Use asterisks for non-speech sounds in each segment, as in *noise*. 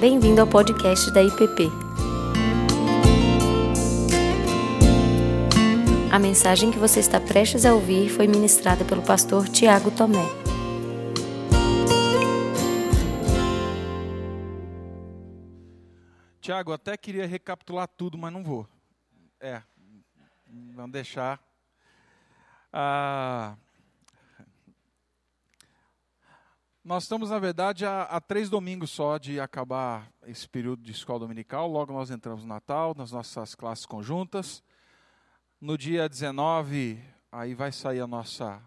Bem-vindo ao podcast da IPP. A mensagem que você está prestes a ouvir foi ministrada pelo pastor Tiago Tomé. Tiago, até queria recapitular tudo, mas não vou. É, vamos deixar. Ah, Nós estamos, na verdade, há, três domingos só de acabar esse período de escola dominical. Logo nós entramos no Natal, nas nossas classes conjuntas. No dia 19, aí vai sair a nossa,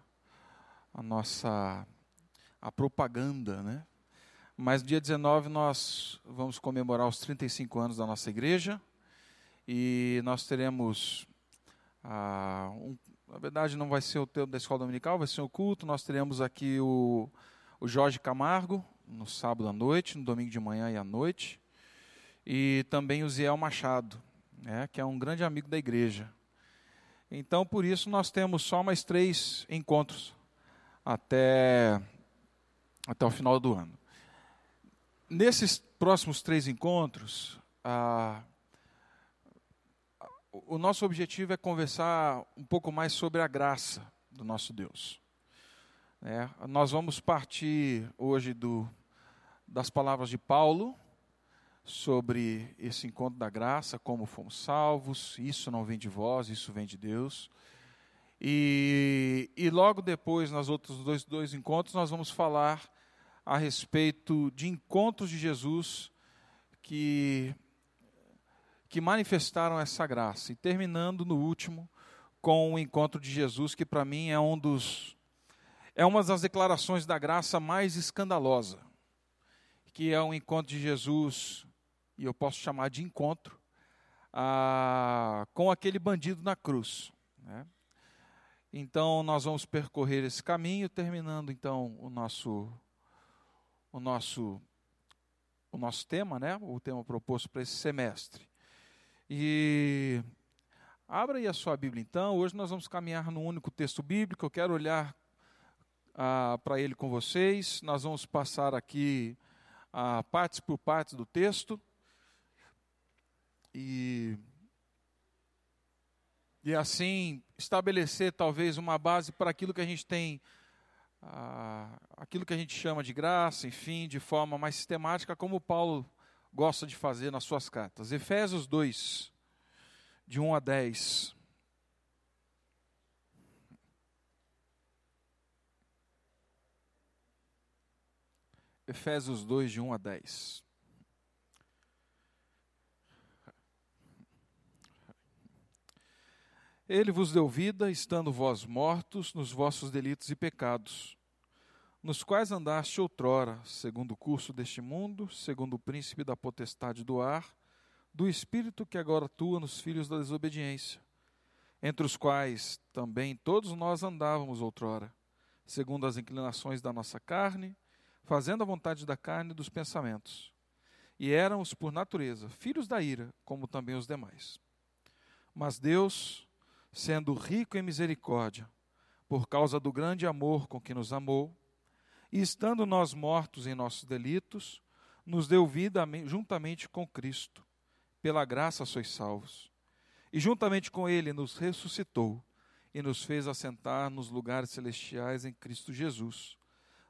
a nossa a propaganda, né? Mas no dia 19 nós vamos comemorar os 35 anos da nossa igreja. E nós teremos, ah, um, na verdade não vai ser o tempo da escola dominical, vai ser o culto. Nós teremos aqui o o Jorge Camargo, no sábado à noite, no domingo de manhã e à noite, e também o Ziel Machado, né, que é um grande amigo da igreja. Então, por isso, nós temos só mais três encontros até, até o final do ano. Nesses próximos três encontros, o nosso objetivo é conversar um pouco mais sobre a graça do nosso Deus. É, nós vamos partir hoje do, das palavras de Paulo sobre esse encontro da graça, como fomos salvos, isso não vem de vós, isso vem de Deus. E, e logo depois, nas outros dois, dois encontros, nós vamos falar a respeito de encontros de Jesus que, que manifestaram essa graça. E terminando no último com o encontro de Jesus, que para mim é um dos é uma das declarações da graça mais escandalosa, que é um encontro de Jesus, e eu posso chamar de encontro, ah, com aquele bandido na cruz. Né? Então nós vamos percorrer esse caminho, terminando então o nosso o nosso o nosso tema, né? O tema proposto para esse semestre. E abra aí a sua Bíblia então. Hoje nós vamos caminhar no único texto bíblico. Eu quero olhar ah, para ele com vocês. Nós vamos passar aqui ah, partes por partes do texto. E, e assim estabelecer talvez uma base para aquilo que a gente tem, ah, aquilo que a gente chama de graça, enfim, de forma mais sistemática, como Paulo gosta de fazer nas suas cartas. Efésios 2, de 1 a 10. Efésios 2, de 1 a 10. Ele vos deu vida, estando vós mortos nos vossos delitos e pecados, nos quais andaste outrora, segundo o curso deste mundo, segundo o príncipe da potestade do ar, do espírito que agora atua nos filhos da desobediência, entre os quais também todos nós andávamos outrora, segundo as inclinações da nossa carne, fazendo a vontade da carne e dos pensamentos. E éramos, por natureza, filhos da ira, como também os demais. Mas Deus, sendo rico em misericórdia, por causa do grande amor com que nos amou, e estando nós mortos em nossos delitos, nos deu vida juntamente com Cristo. Pela graça sois salvos. E juntamente com Ele nos ressuscitou e nos fez assentar nos lugares celestiais em Cristo Jesus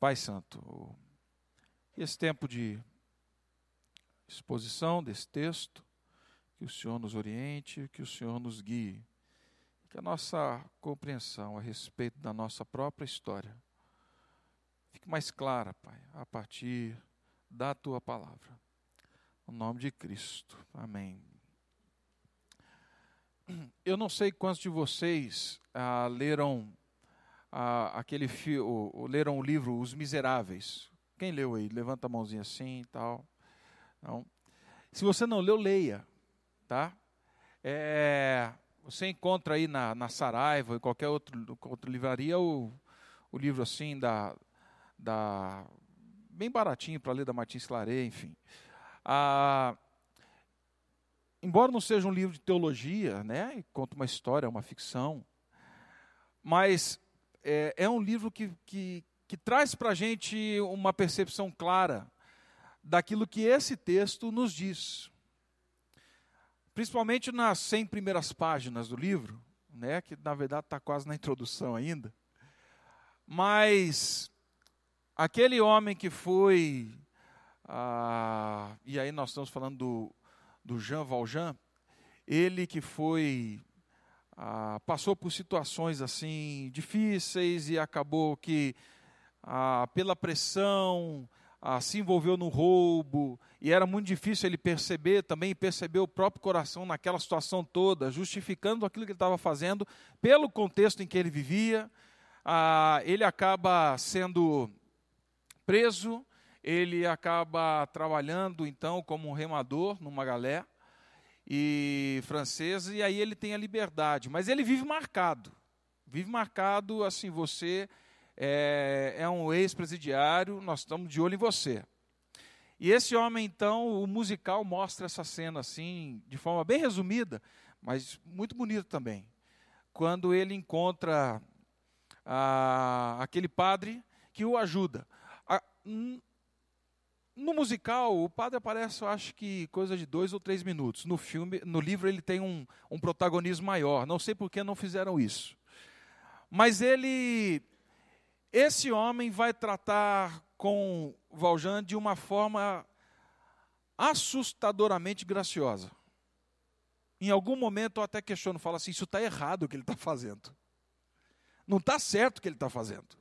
Pai Santo, esse tempo de exposição desse texto, que o Senhor nos oriente, que o Senhor nos guie, que a nossa compreensão a respeito da nossa própria história fique mais clara, Pai, a partir da tua palavra. No nome de Cristo. Amém. Eu não sei quantos de vocês ah, leram ah, aquele fio, leram o livro Os Miseráveis. Quem leu aí? Levanta a mãozinha assim e tal. Não. Se você não leu, leia. Tá? É, você encontra aí na, na Saraiva e qualquer outro, outra livraria o, o livro assim da, da bem baratinho para ler da Martins Claret, enfim. Ah, embora não seja um livro de teologia, né, conta uma história, uma ficção, mas é, é um livro que, que, que traz para a gente uma percepção clara daquilo que esse texto nos diz. Principalmente nas 100 primeiras páginas do livro, né, que na verdade está quase na introdução ainda. Mas aquele homem que foi, ah, e aí nós estamos falando do, do Jean Valjean, ele que foi, ah, passou por situações assim difíceis e acabou que, ah, pela pressão, ah, se envolveu no roubo, e era muito difícil ele perceber também, perceber o próprio coração naquela situação toda, justificando aquilo que ele estava fazendo pelo contexto em que ele vivia. Ah, ele acaba sendo preso, ele acaba trabalhando então como um remador numa galé e francesa, e aí ele tem a liberdade, mas ele vive marcado. Vive marcado assim, você é, é um ex-presidiário, nós estamos de olho em você. E esse homem, então, o musical mostra essa cena assim, de forma bem resumida, mas muito bonita também. Quando ele encontra ah, aquele padre que o ajuda. Ah, no musical, o padre aparece, eu acho que coisa de dois ou três minutos. No filme, no livro, ele tem um, um protagonismo maior. Não sei por que não fizeram isso. Mas ele esse homem vai tratar com Valjean de uma forma assustadoramente graciosa. Em algum momento eu até questiono, falo assim, isso está errado o que ele está fazendo. Não está certo o que ele está fazendo.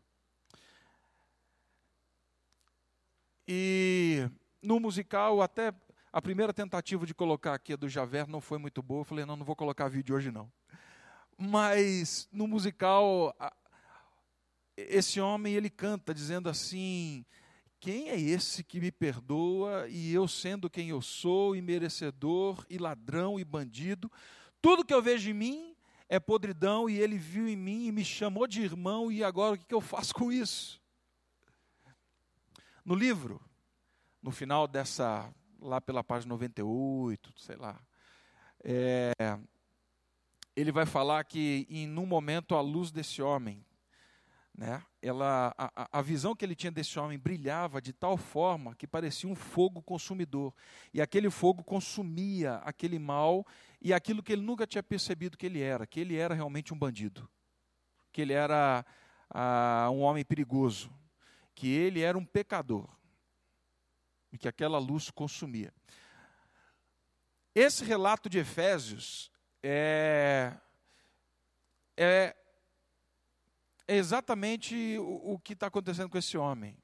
E no musical, até a primeira tentativa de colocar aqui a do Javert não foi muito boa. Eu falei, não, não vou colocar vídeo hoje não. Mas no musical, esse homem ele canta dizendo assim: Quem é esse que me perdoa e eu sendo quem eu sou, e merecedor, e ladrão e bandido, tudo que eu vejo em mim é podridão e ele viu em mim e me chamou de irmão e agora o que eu faço com isso? No livro, no final dessa, lá pela página 98, sei lá, é, ele vai falar que em um momento a luz desse homem né? Ela, a, a visão que ele tinha desse homem brilhava de tal forma que parecia um fogo consumidor. E aquele fogo consumia aquele mal e aquilo que ele nunca tinha percebido que ele era, que ele era realmente um bandido, que ele era ah, um homem perigoso, que ele era um pecador e que aquela luz consumia. Esse relato de Efésios é, é é exatamente o, o que está acontecendo com esse homem.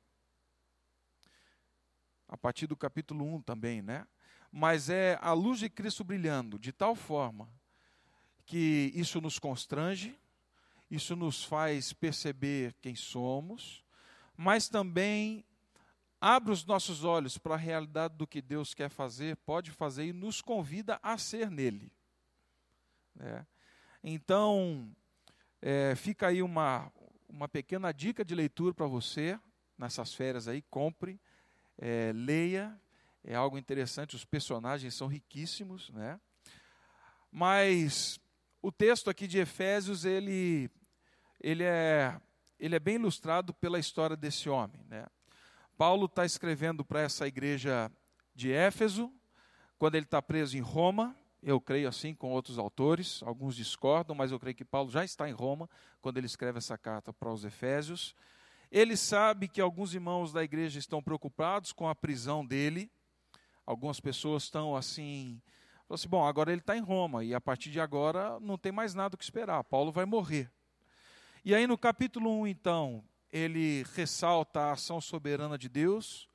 A partir do capítulo 1 também, né? Mas é a luz de Cristo brilhando de tal forma que isso nos constrange, isso nos faz perceber quem somos, mas também abre os nossos olhos para a realidade do que Deus quer fazer, pode fazer e nos convida a ser nele. É. Então, é, fica aí uma, uma pequena dica de leitura para você nessas férias aí. Compre, é, leia, é algo interessante. Os personagens são riquíssimos, né? Mas o texto aqui de Efésios ele ele é ele é bem ilustrado pela história desse homem, né? Paulo está escrevendo para essa igreja de Éfeso quando ele está preso em Roma eu creio assim com outros autores, alguns discordam, mas eu creio que Paulo já está em Roma quando ele escreve essa carta para os Efésios. Ele sabe que alguns irmãos da igreja estão preocupados com a prisão dele. Algumas pessoas estão assim, assim, bom, agora ele está em Roma e a partir de agora não tem mais nada o que esperar. Paulo vai morrer. E aí no capítulo 1, então, ele ressalta a ação soberana de Deus,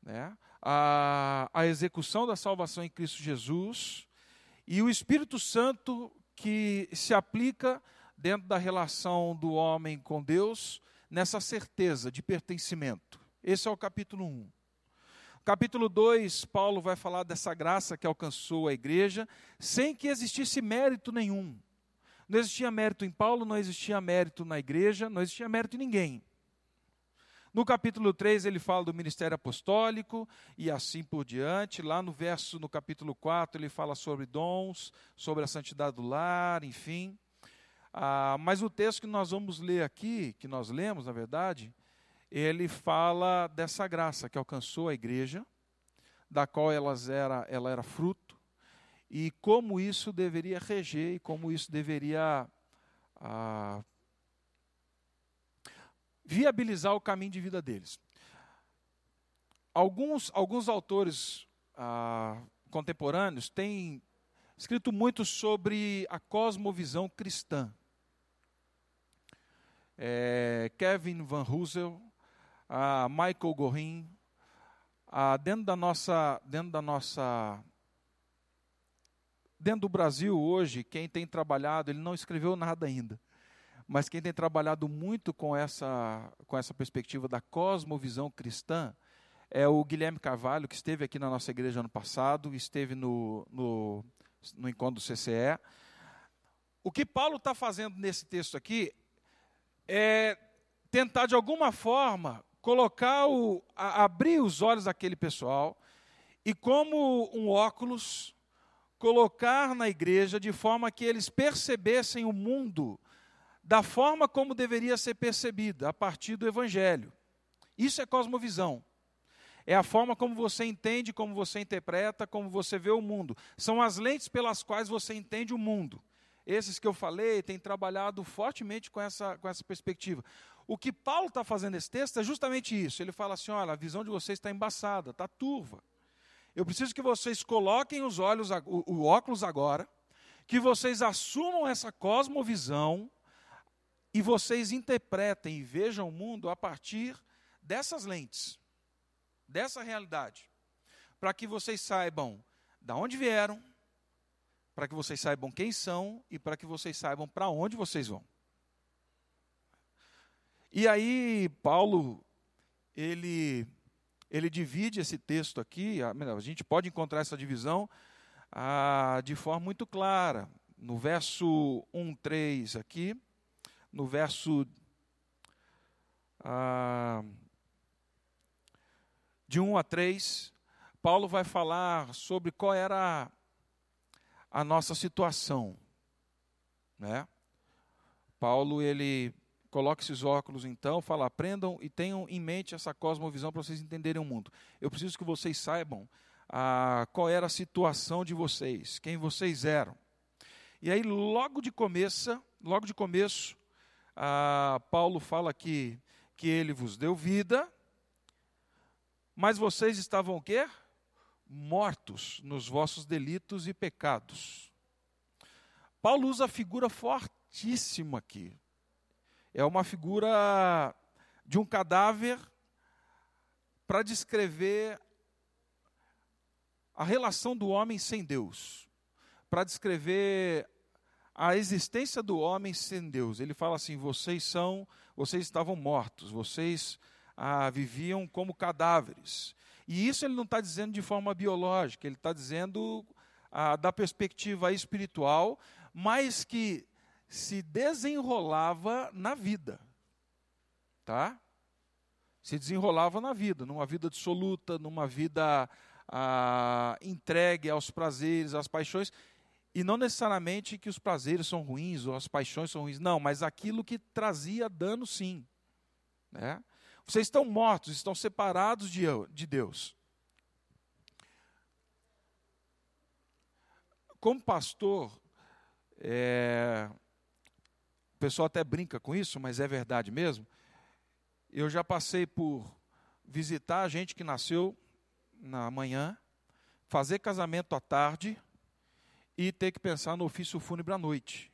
né? a, a execução da salvação em Cristo Jesus, e o Espírito Santo que se aplica dentro da relação do homem com Deus, nessa certeza de pertencimento. Esse é o capítulo 1. Capítulo 2, Paulo vai falar dessa graça que alcançou a igreja, sem que existisse mérito nenhum. Não existia mérito em Paulo, não existia mérito na igreja, não existia mérito em ninguém. No capítulo 3 ele fala do ministério apostólico e assim por diante. Lá no verso, no capítulo 4, ele fala sobre dons, sobre a santidade do lar, enfim. Ah, mas o texto que nós vamos ler aqui, que nós lemos, na verdade, ele fala dessa graça que alcançou a igreja, da qual elas era, ela era fruto, e como isso deveria reger e como isso deveria ah, viabilizar o caminho de vida deles. Alguns, alguns autores ah, contemporâneos têm escrito muito sobre a cosmovisão cristã. É, Kevin Van Husel, Michael Gorin, dentro da nossa, dentro da nossa, dentro do Brasil hoje, quem tem trabalhado, ele não escreveu nada ainda, mas quem tem trabalhado muito com essa, com essa perspectiva da cosmovisão cristã é o Guilherme Carvalho, que esteve aqui na nossa igreja ano passado, esteve no, no, no encontro do CCE. O que Paulo está fazendo nesse texto aqui é tentar, de alguma forma, colocar o, a, abrir os olhos daquele pessoal e, como um óculos, colocar na igreja de forma que eles percebessem o mundo da forma como deveria ser percebida, a partir do Evangelho. Isso é cosmovisão. É a forma como você entende, como você interpreta, como você vê o mundo. São as lentes pelas quais você entende o mundo. Esses que eu falei têm trabalhado fortemente com essa, com essa perspectiva. O que Paulo está fazendo nesse texto é justamente isso. Ele fala assim: olha, a visão de vocês está embaçada, está turva. Eu preciso que vocês coloquem os olhos, o, óculos agora, que vocês assumam essa cosmovisão e vocês interpretem e vejam o mundo a partir dessas lentes, dessa realidade, para que vocês saibam da onde vieram, para que vocês saibam quem são e para que vocês saibam para onde vocês vão. E aí Paulo ele ele divide esse texto aqui, a, gente pode encontrar essa divisão ah, de forma muito clara. No verso 1, 3 aqui, no verso ah, de 1 a 3, Paulo vai falar sobre qual era a nossa situação. Né? Paulo, ele coloca esses óculos então, fala, aprendam e tenham em mente essa cosmovisão para vocês entenderem o mundo. Eu preciso que vocês saibam ah, qual era a situação de vocês, quem vocês eram. E aí, logo de começo, logo de começo, ah, Paulo fala aqui que ele vos deu vida, mas vocês estavam o quê? Mortos nos vossos delitos e pecados. Paulo usa a figura fortíssima aqui. É uma figura de um cadáver para descrever a relação do homem sem Deus, para descrever a existência do homem sem Deus. Ele fala assim: vocês são, vocês estavam mortos, vocês ah, viviam como cadáveres. E isso ele não está dizendo de forma biológica, ele está dizendo ah, da perspectiva espiritual, mas que se desenrolava na vida, tá? Se desenrolava na vida, numa vida dissoluta, numa vida ah, entregue aos prazeres, às paixões. E não necessariamente que os prazeres são ruins ou as paixões são ruins, não, mas aquilo que trazia dano, sim. Né? Vocês estão mortos, estão separados de, de Deus. Como pastor, é, o pessoal até brinca com isso, mas é verdade mesmo. Eu já passei por visitar gente que nasceu na manhã, fazer casamento à tarde e ter que pensar no ofício fúnebre à noite.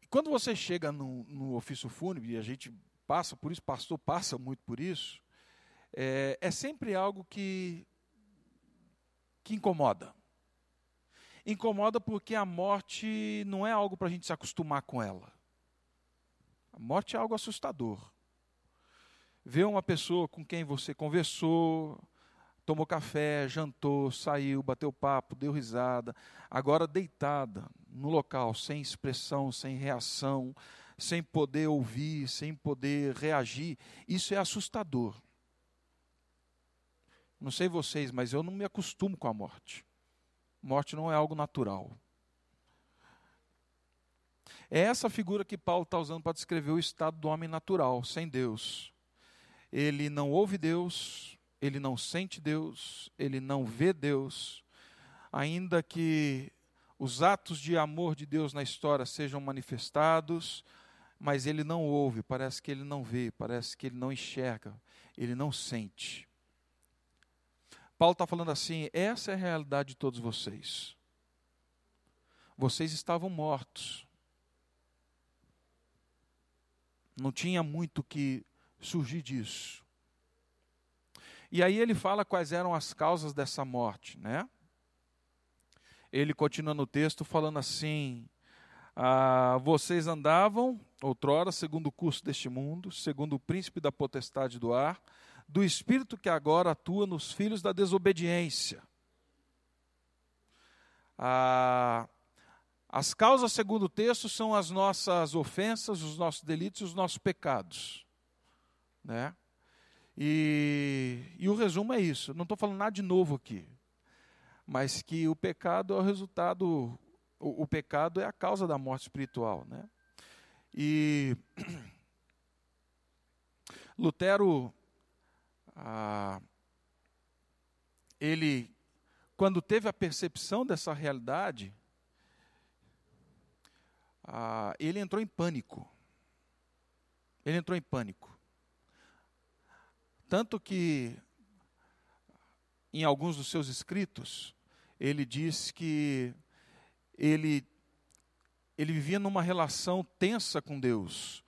E quando você chega no, no ofício fúnebre, e a gente passa por isso, pastor passa muito por isso, é, é sempre algo que, que incomoda. Incomoda porque a morte não é algo para a gente se acostumar com ela. A morte é algo assustador. Ver uma pessoa com quem você conversou, tomou café, jantou, saiu, bateu papo, deu risada, agora deitada no local, sem expressão, sem reação, sem poder ouvir, sem poder reagir, isso é assustador. Não sei vocês, mas eu não me acostumo com a morte. Morte não é algo natural. É essa figura que Paulo está usando para descrever o estado do homem natural, sem Deus. Ele não ouve Deus, ele não sente Deus, ele não vê Deus, ainda que os atos de amor de Deus na história sejam manifestados, mas ele não ouve, parece que ele não vê, parece que ele não enxerga, ele não sente. Paulo está falando assim: essa é a realidade de todos vocês. Vocês estavam mortos. Não tinha muito que surgir disso. E aí ele fala quais eram as causas dessa morte, né? Ele continua no texto falando assim: ah, vocês andavam outrora segundo o curso deste mundo, segundo o príncipe da potestade do ar, do espírito que agora atua nos filhos da desobediência. Ah, as causas, segundo o texto, são as nossas ofensas, os nossos delitos e os nossos pecados. Né? E, e o resumo é isso. Não estou falando nada de novo aqui. Mas que o pecado é o resultado, o, o pecado é a causa da morte espiritual. Né? E *clears throat* Lutero ah, ele, quando teve a percepção dessa realidade, ah, ele entrou em pânico. Ele entrou em pânico. Tanto que, em alguns dos seus escritos, ele diz que ele, ele vivia numa relação tensa com Deus,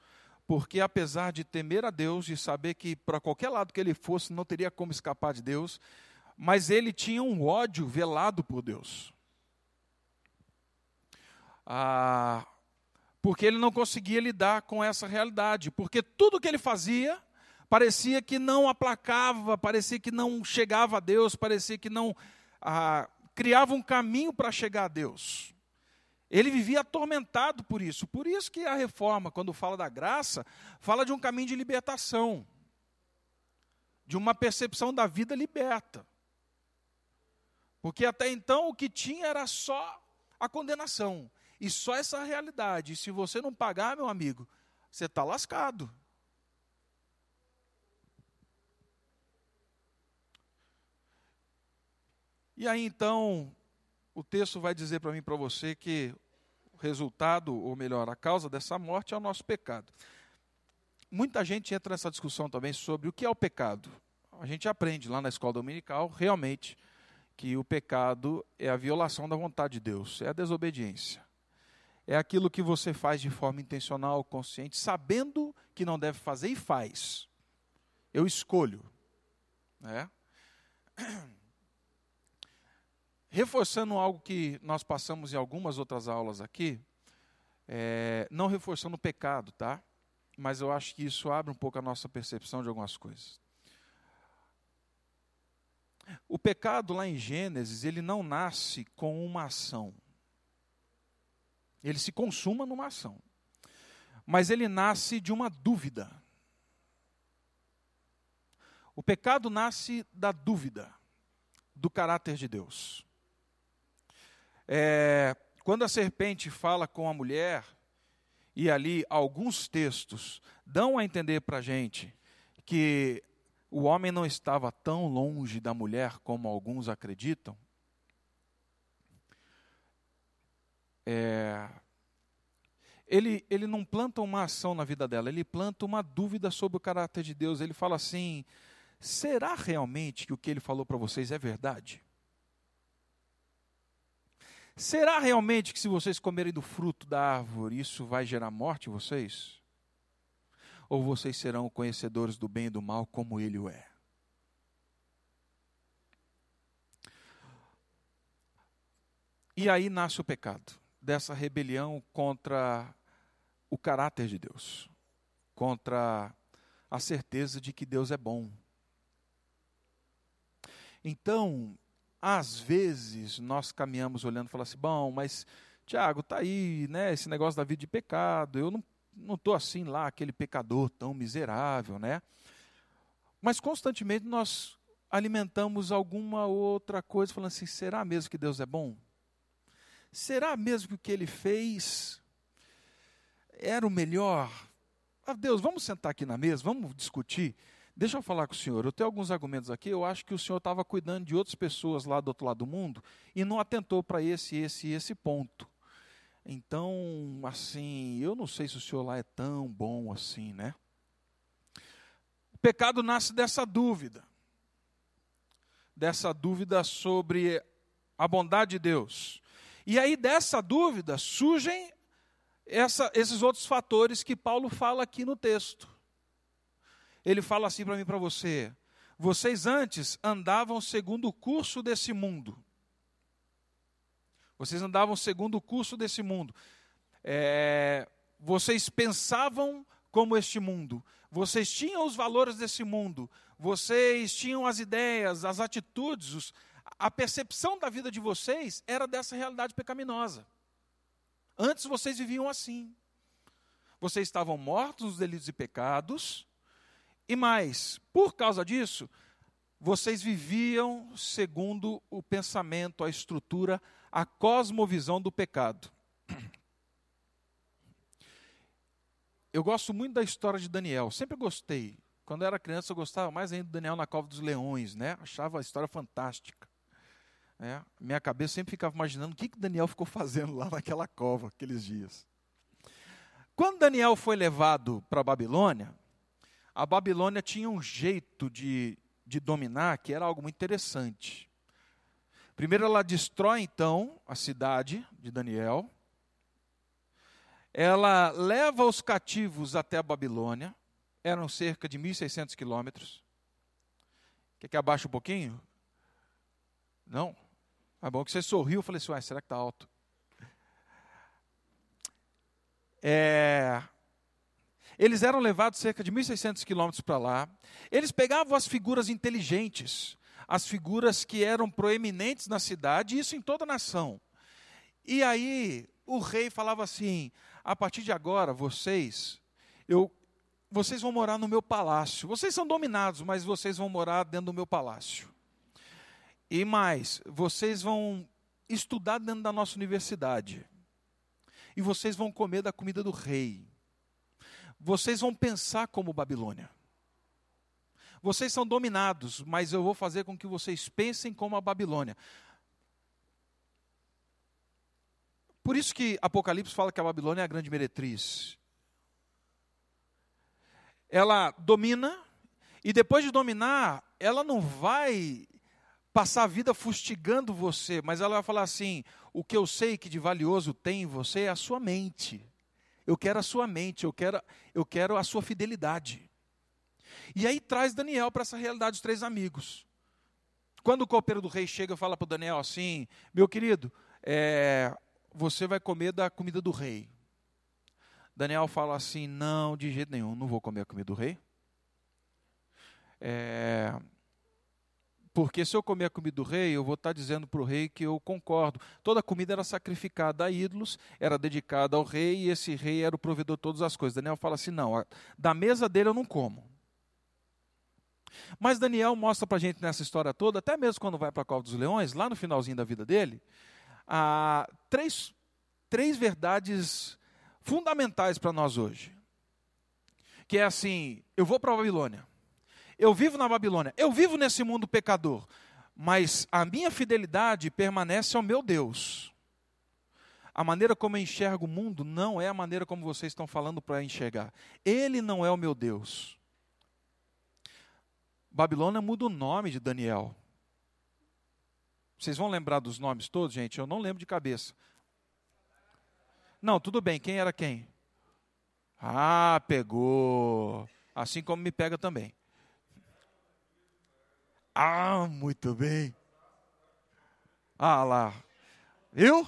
porque apesar de temer a Deus e saber que para qualquer lado que ele fosse não teria como escapar de Deus, mas ele tinha um ódio velado por Deus. Ah, porque ele não conseguia lidar com essa realidade, porque tudo que ele fazia parecia que não aplacava, parecia que não chegava a Deus, parecia que não ah, criava um caminho para chegar a Deus. Ele vivia atormentado por isso. Por isso que a reforma, quando fala da graça, fala de um caminho de libertação, de uma percepção da vida liberta. Porque até então o que tinha era só a condenação, e só essa realidade. E se você não pagar, meu amigo, você está lascado. E aí então, o texto vai dizer para mim para você que resultado, ou melhor, a causa dessa morte é o nosso pecado. Muita gente entra nessa discussão também sobre o que é o pecado. A gente aprende lá na escola dominical, realmente, que o pecado é a violação da vontade de Deus, é a desobediência. É aquilo que você faz de forma intencional, consciente, sabendo que não deve fazer e faz. Eu escolho. Né? *clears throat* reforçando algo que nós passamos em algumas outras aulas aqui, é, não reforçando o pecado, tá? Mas eu acho que isso abre um pouco a nossa percepção de algumas coisas. O pecado lá em Gênesis, ele não nasce com uma ação. Ele se consuma numa ação. Mas ele nasce de uma dúvida. O pecado nasce da dúvida do caráter de Deus. É, quando a serpente fala com a mulher, e ali alguns textos dão a entender para a gente que o homem não estava tão longe da mulher como alguns acreditam. É, ele, ele não planta uma ação na vida dela, ele planta uma dúvida sobre o caráter de Deus. Ele fala assim: será realmente que o que ele falou para vocês é verdade? Será realmente que se vocês comerem do fruto da árvore, isso vai gerar morte em vocês? Ou vocês serão conhecedores do bem e do mal como ele o é? E aí nasce o pecado, dessa rebelião contra o caráter de Deus, contra a certeza de que Deus é bom. Então, às vezes, nós caminhamos olhando e falamos assim: bom, mas, Tiago, está aí, né, esse negócio da vida de pecado, eu não não estou assim lá, aquele pecador tão miserável, né? Mas constantemente nós alimentamos alguma outra coisa, falando assim: será mesmo que Deus é bom? Será mesmo que o que ele fez era o melhor? Ah, Deus, vamos sentar aqui na mesa, vamos discutir. Deixa eu falar com o senhor. Eu tenho alguns argumentos aqui. Eu acho que o senhor estava cuidando de outras pessoas lá do outro lado do mundo e não atentou para esse, esse esse ponto. Então, assim, eu não sei se o senhor lá é tão bom assim, né? O pecado nasce dessa dúvida. Dessa dúvida sobre a bondade de Deus. E aí, dessa dúvida, surgem essa, esses outros fatores que Paulo fala aqui no texto. Ele fala assim para mim para você: vocês antes andavam segundo o curso desse mundo vocês andavam segundo o curso desse mundo. É, vocês pensavam como este mundo. Vocês tinham os valores desse mundo. Vocês tinham as ideias, as atitudes, os, a percepção da vida de vocês era dessa realidade pecaminosa. Antes vocês viviam assim. Vocês estavam mortos nos delitos e pecados. E mais, por causa disso, vocês viviam segundo o pensamento, a estrutura, a cosmovisão do pecado. *clears throat* Eu gosto muito da história de Daniel, sempre gostei. Quando eu era criança, eu gostava mais ainda do Daniel na Cova dos Leões, né? Achava a história fantástica. É, minha cabeça sempre ficava imaginando o que, que Daniel ficou fazendo lá naquela cova, aqueles dias. Quando Daniel foi levado para a Babilônia, a Babilônia tinha um jeito de, de dominar que era algo muito interessante. Primeiro, ela destrói então a cidade de Daniel. Ela leva os cativos até a Babilônia. Eram cerca de 1.600 quilômetros. Quer que abaixe um pouquinho? Não? É bom que você sorriu. Eu falei assim, será que está alto? É, eles eram levados cerca de 1.600 quilômetros para lá. Eles pegavam as figuras inteligentes as figuras que eram proeminentes na cidade, e isso em toda a nação. E aí o rei falava assim: a partir de agora, vocês, eu, vocês vão morar no meu palácio. Vocês são dominados, mas vocês vão morar dentro do meu palácio. E mais, vocês vão estudar dentro da nossa universidade. E vocês vão comer da comida do rei. Vocês vão pensar como Babilônia. Vocês são dominados, mas eu vou fazer com que vocês pensem como a Babilônia. Por isso que Apocalipse fala que a Babilônia é a grande meretriz. Ela domina, e depois de dominar, ela não vai passar a vida fustigando você, mas ela vai falar assim: o que eu sei que de valioso tem em você é a sua mente. Eu quero a sua mente, eu quero, eu quero a sua fidelidade. E aí traz Daniel para essa realidade dos três amigos. Quando o copeiro do rei chega e fala para o Daniel assim: Meu querido, é, você vai comer da comida do rei. Daniel fala assim: Não, de jeito nenhum, não vou comer a comida do rei. É, porque se eu comer a comida do rei, eu vou estar dizendo para o rei que eu concordo. Toda comida era sacrificada a ídolos, era dedicada ao rei, e esse rei era o provedor de todas as coisas. Daniel fala assim: não, da mesa dele eu não como. Mas Daniel mostra para a gente nessa história toda, até mesmo quando vai para a Cova dos Leões, lá no finalzinho da vida dele, há três, três verdades fundamentais para nós hoje. Que é assim: eu vou para a Babilônia, eu vivo na Babilônia, eu vivo nesse mundo pecador, mas a minha fidelidade permanece ao meu Deus. A maneira como eu enxergo o mundo não é a maneira como vocês estão falando para enxergar. Ele não é o meu Deus. Babilônia muda o nome de Daniel. Vocês vão lembrar dos nomes todos, gente? Eu não lembro de cabeça. Não, tudo bem. Quem era quem? Ah, pegou. Assim como me pega também. Ah, muito bem. Ah lá. Viu?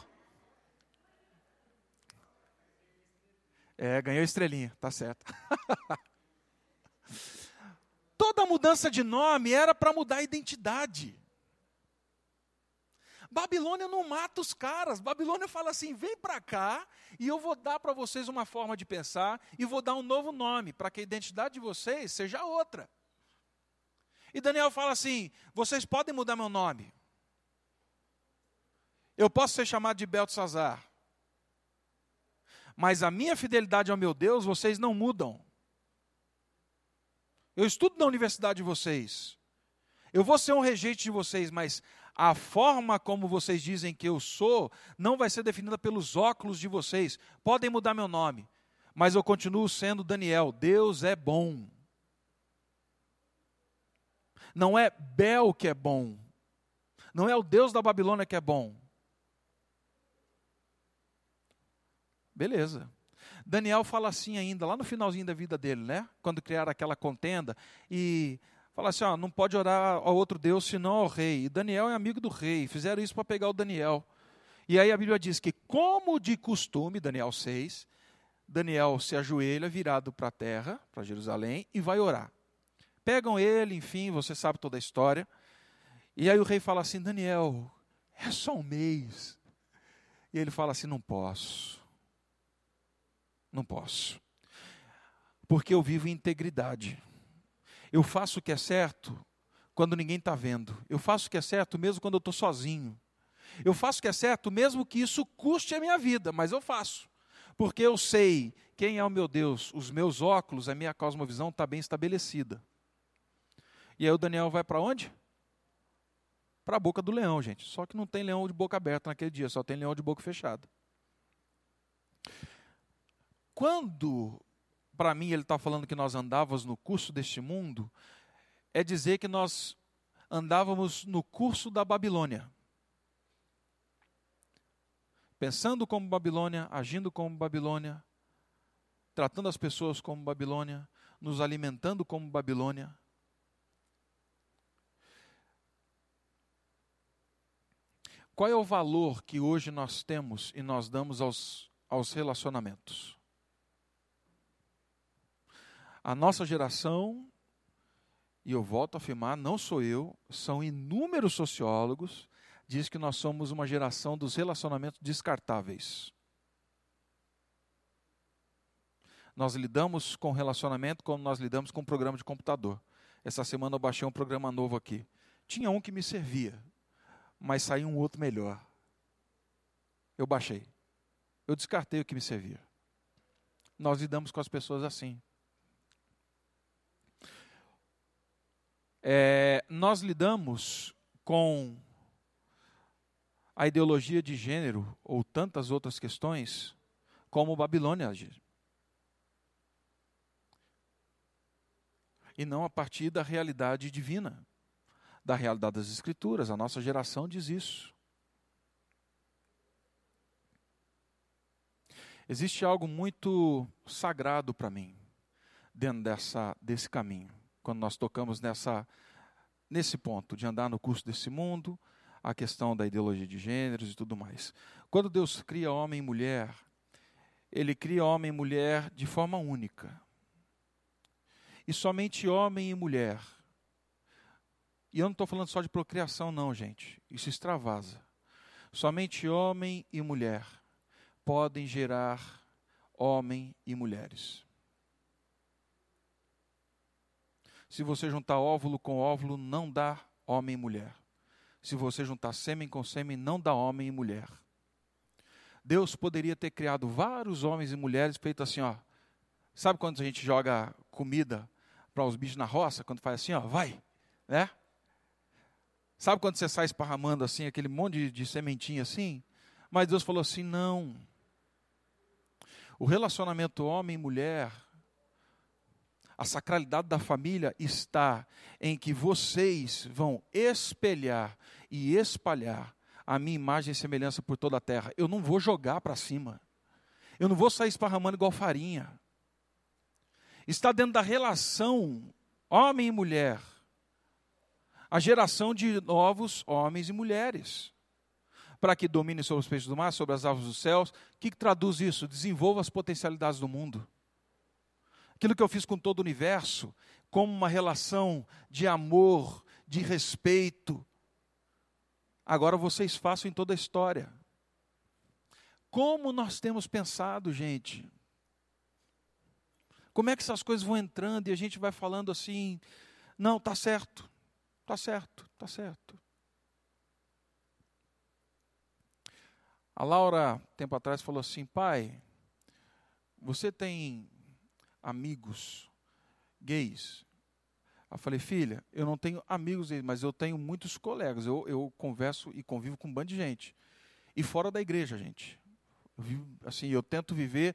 É, ganhou estrelinha, tá certo. *laughs* Toda mudança de nome era para mudar a identidade. Babilônia não mata os caras. Babilônia fala assim: vem para cá e eu vou dar para vocês uma forma de pensar e vou dar um novo nome para que a identidade de vocês seja outra. E Daniel fala assim: vocês podem mudar meu nome. Eu posso ser chamado de Beltesazar. Mas a minha fidelidade ao meu Deus vocês não mudam. Eu estudo na universidade de vocês. Eu vou ser um rejeito de vocês, mas a forma como vocês dizem que eu sou não vai ser definida pelos óculos de vocês. Podem mudar meu nome, mas eu continuo sendo Daniel. Deus é bom. Não é Bel que é bom. Não é o Deus da Babilônia que é bom. Beleza. Daniel fala assim ainda, lá no finalzinho da vida dele, né? Quando criaram aquela contenda. E Fala assim, ó, não pode orar ao outro Deus senão ao rei. E Daniel é amigo do rei. Fizeram isso para pegar o Daniel. E aí a Bíblia diz que, como de costume, Daniel 6, Daniel se ajoelha virado para a terra, para Jerusalém, e vai orar. Pegam ele, enfim, você sabe toda a história. E aí o rei fala assim: Daniel, é só um mês. E ele fala assim: não posso. Não posso. Porque eu vivo em integridade. Eu faço o que é certo quando ninguém está vendo. Eu faço o que é certo mesmo quando eu estou sozinho. Eu faço o que é certo mesmo que isso custe a minha vida, mas eu faço. Porque eu sei quem é o meu Deus, os meus óculos, a minha cosmovisão está bem estabelecida. E aí o Daniel vai para onde? Para a boca do leão, gente. Só que não tem leão de boca aberta naquele dia, só tem leão de boca fechada. Quando para mim, ele está falando que nós andávamos no curso deste mundo, é dizer que nós andávamos no curso da Babilônia. Pensando como Babilônia, agindo como Babilônia, tratando as pessoas como Babilônia, nos alimentando como Babilônia. Qual é o valor que hoje nós temos e nós damos aos, aos relacionamentos? A nossa geração, e eu volto a afirmar, não sou eu, são inúmeros sociólogos, diz que nós somos uma geração dos relacionamentos descartáveis. Nós lidamos com relacionamento como nós lidamos com um programa de computador. Essa semana eu baixei um programa novo aqui. Tinha um que me servia, mas saiu um outro melhor. Eu baixei. Eu descartei o que me servia. Nós lidamos com as pessoas assim. É, nós lidamos com a ideologia de gênero ou tantas outras questões como Babilônia E não a partir da realidade divina, da realidade das Escrituras. A nossa geração diz isso. Existe algo muito sagrado para mim dentro dessa, desse caminho quando nós tocamos nessa, nesse ponto de andar no curso desse mundo, a questão da ideologia de gêneros e tudo mais. Quando Deus cria homem e mulher, Ele cria homem e mulher de forma única. E somente homem e mulher. E eu não estou falando só de procriação, não, gente. Isso extravasa. Somente homem e mulher podem gerar homem e mulheres. Se você juntar óvulo com óvulo, não dá homem e mulher. Se você juntar sêmen com sêmen, não dá homem e mulher. Deus poderia ter criado vários homens e mulheres feito assim, ó. Sabe quando a gente joga comida para os bichos na roça, quando faz assim, ó, vai, né? Sabe quando você sai esparramando assim, aquele monte de, de sementinha assim? Mas Deus falou assim: não. O relacionamento homem e mulher a sacralidade da família está em que vocês vão espelhar e espalhar a minha imagem e semelhança por toda a terra. Eu não vou jogar para cima. Eu não vou sair esparramando igual farinha. Está dentro da relação homem e mulher. A geração de novos homens e mulheres. Para que domine sobre os peixes do mar, sobre as aves dos céus. O que, traduz isso? Desenvolva as potencialidades do mundo. Aquilo que eu fiz com todo o universo, como uma relação de amor, de respeito. Agora vocês façam em toda a história. Como nós temos pensado, gente? Como é que essas coisas vão entrando e a gente vai falando assim, não, tá certo, tá certo, tá certo. A Laura, tempo atrás, falou assim: pai, você tem amigos gays? Eu falei, filha, eu não tenho amigos gays, mas eu tenho muitos colegas. Eu, eu converso e convivo com um bando de gente. E fora da igreja, gente. Eu, vivo, assim, eu tento viver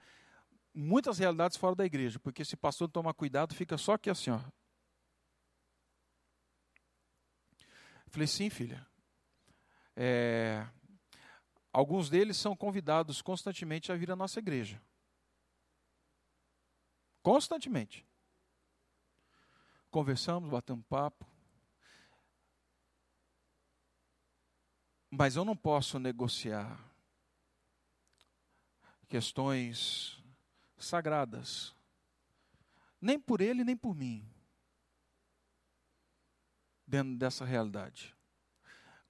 muitas realidades fora da igreja, porque se pastor não tomar cuidado, fica só aqui assim, ó. Eu falei, sim, filha. É, Alguns deles são convidados constantemente a vir à nossa igreja. Constantemente. Conversamos, batemos papo. Mas eu não posso negociar questões sagradas, nem por ele, nem por mim, dentro dessa realidade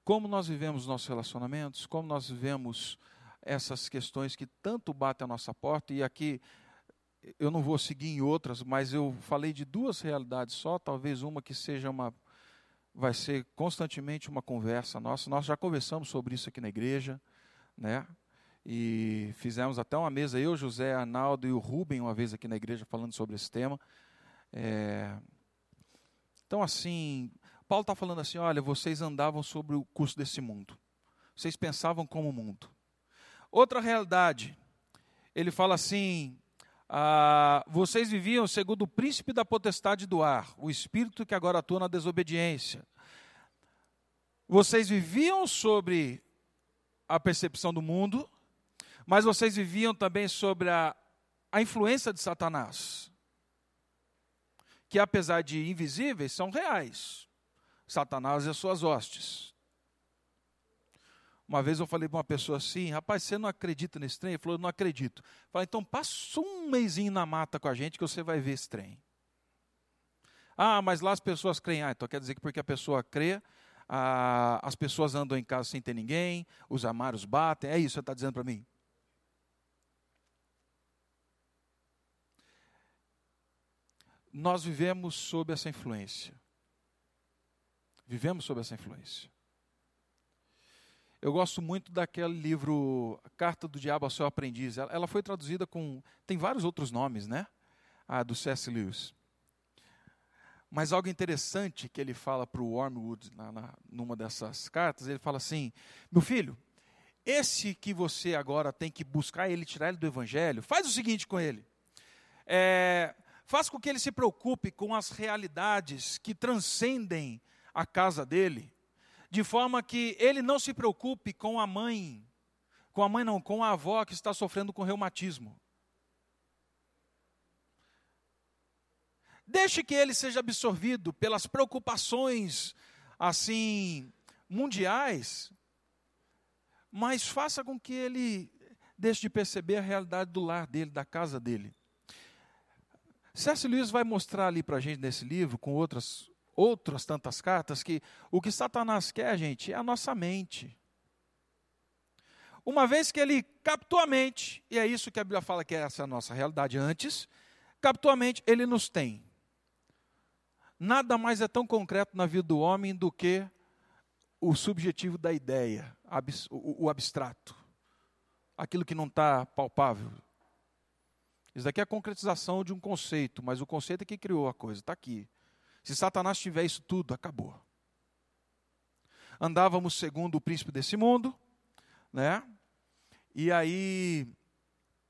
como nós vivemos nossos relacionamentos, como nós vivemos essas questões que tanto batem a nossa porta, e aqui eu não vou seguir em outras, mas eu falei de duas realidades só, talvez uma que seja uma vai ser constantemente uma conversa nossa. Nós já conversamos sobre isso aqui na igreja, né? E fizemos até uma mesa, eu, José, Arnaldo e o Rubem, uma vez aqui na igreja, falando sobre esse tema. É... Então, assim, Paulo está falando assim: olha, vocês andavam sobre o curso desse mundo, vocês pensavam como o mundo. Outra realidade, ele fala assim: ah, vocês viviam segundo o príncipe da potestade do ar, o espírito que agora atua na desobediência. Vocês viviam sobre a percepção do mundo, mas vocês viviam também sobre a, a influência de Satanás, que apesar de invisíveis, são reais. Satanás e as suas hostes. Uma vez eu falei para uma pessoa assim, rapaz, você não acredita nesse trem? Ele falou, não acredito. Falei, então passa um mêsinho na mata com a gente que você vai ver esse trem. Ah, mas lá as pessoas creem. Ah, então quer dizer que porque a pessoa crê, ah, as pessoas andam em casa sem ter ninguém, os amários batem. É isso que você está dizendo para mim? Nós vivemos sob essa influência. Vivemos sob essa influência. Eu gosto muito daquele livro Carta do Diabo ao Seu Aprendiz. Ela, foi traduzida com. Tem vários outros nomes, né? Ah, do C.S. Lewis. Mas algo interessante que ele fala para o Wormwood, na, na, numa dessas cartas, ele fala assim: Meu filho, esse que você agora tem que buscar ele, tirar ele do evangelho, faz o seguinte com ele. É, faz com que ele se preocupe com as realidades que transcendem a casa dele, de forma que ele não se preocupe com a mãe, com a mãe não, com a avó que está sofrendo com reumatismo. Deixe que ele seja absorvido pelas preocupações assim mundiais, mas faça com que ele deixe de perceber a realidade do lar dele, da casa dele. C.S. Lewis vai mostrar ali para a gente nesse livro, com outras outras tantas cartas, que o que Satanás quer, gente, é a nossa mente. Uma vez que ele captou a mente, e é isso que a Bíblia fala que essa é a nossa realidade antes, captou a mente, ele nos tem. Nada mais é tão concreto na vida do homem do que o subjetivo da ideia, o abstrato, aquilo que não está palpável. Isso daqui é a concretização de um conceito, mas o conceito é que criou a coisa, está aqui. Se Satanás tiver isso tudo, acabou. Andávamos segundo o príncipe desse mundo, né? E aí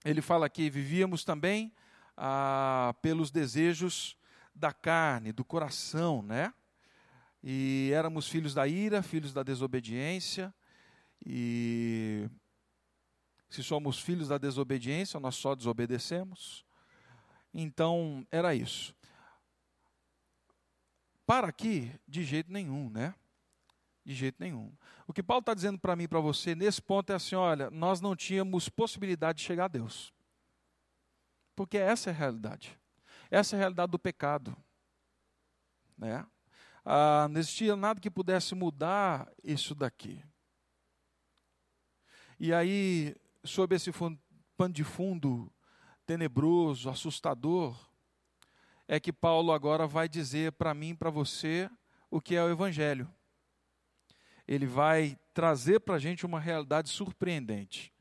ele fala que vivíamos também ah, pelos desejos da carne, do coração, né? E éramos filhos da ira, filhos da desobediência. E se somos filhos da desobediência, nós só desobedecemos. Então, era isso. Para aqui, de jeito nenhum, né? De jeito nenhum. O que Paulo está dizendo para mim e para você nesse ponto é assim: olha, nós não tínhamos possibilidade de chegar a Deus. Porque essa é a realidade. Essa é a realidade do pecado. Né? Ah, não existia nada que pudesse mudar isso daqui. E aí, sob esse pano de fundo tenebroso, assustador, é que Paulo agora vai dizer para mim, para você, o que é o Evangelho. Ele vai trazer para a gente uma realidade surpreendente.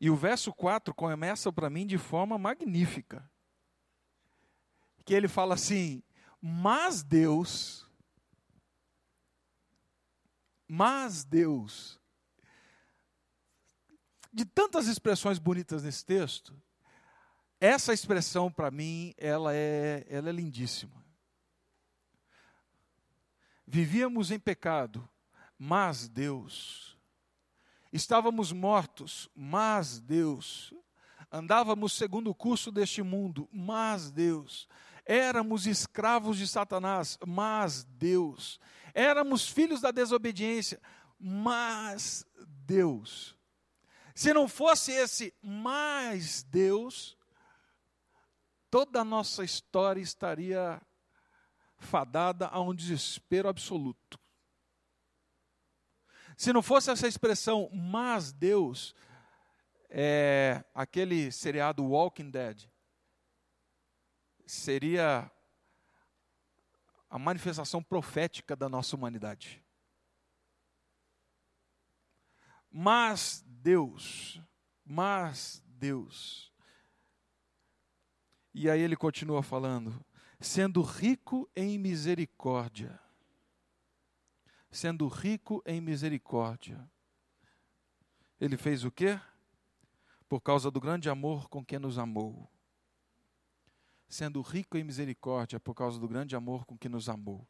E o verso 4 começa para mim de forma magnífica. Que ele fala assim: Mas Deus, mas Deus, de tantas expressões bonitas nesse texto, essa expressão para mim, ela é, ela é lindíssima. Vivíamos em pecado, mas Deus. Estávamos mortos, mas Deus. Andávamos segundo o curso deste mundo, mas Deus. Éramos escravos de Satanás, mas Deus. Éramos filhos da desobediência, mas Deus. Se não fosse esse mais Deus, toda a nossa história estaria fadada a um desespero absoluto. Se não fosse essa expressão, mas Deus, é, aquele seriado Walking Dead, seria a manifestação profética da nossa humanidade. Mas Deus, mas Deus. E aí ele continua falando, sendo rico em misericórdia. Sendo rico em misericórdia. Ele fez o quê? Por causa do grande amor com que nos amou. Sendo rico em misericórdia, por causa do grande amor com que nos amou.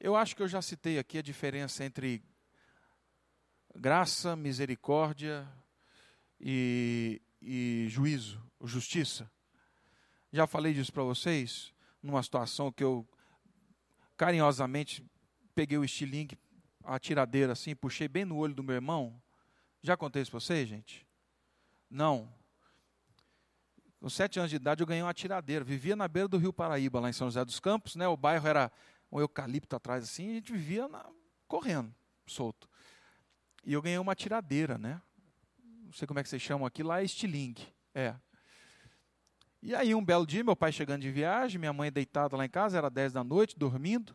Eu acho que eu já citei aqui a diferença entre graça, misericórdia e, e juízo, justiça. Já falei disso para vocês, numa situação que eu carinhosamente peguei o estilingue, a tiradeira assim, puxei bem no olho do meu irmão. Já contei isso para vocês, gente? Não. Com sete anos de idade eu ganhei uma tiradeira. Vivia na beira do Rio Paraíba, lá em São José dos Campos, né? O bairro era um eucalipto atrás assim, a gente vivia na, correndo, solto. E eu ganhei uma tiradeira, né? Não sei como é que vocês chamam aqui, lá é estilingue. É. E aí, um belo dia, meu pai chegando de viagem, minha mãe deitada lá em casa, era 10 da noite, dormindo.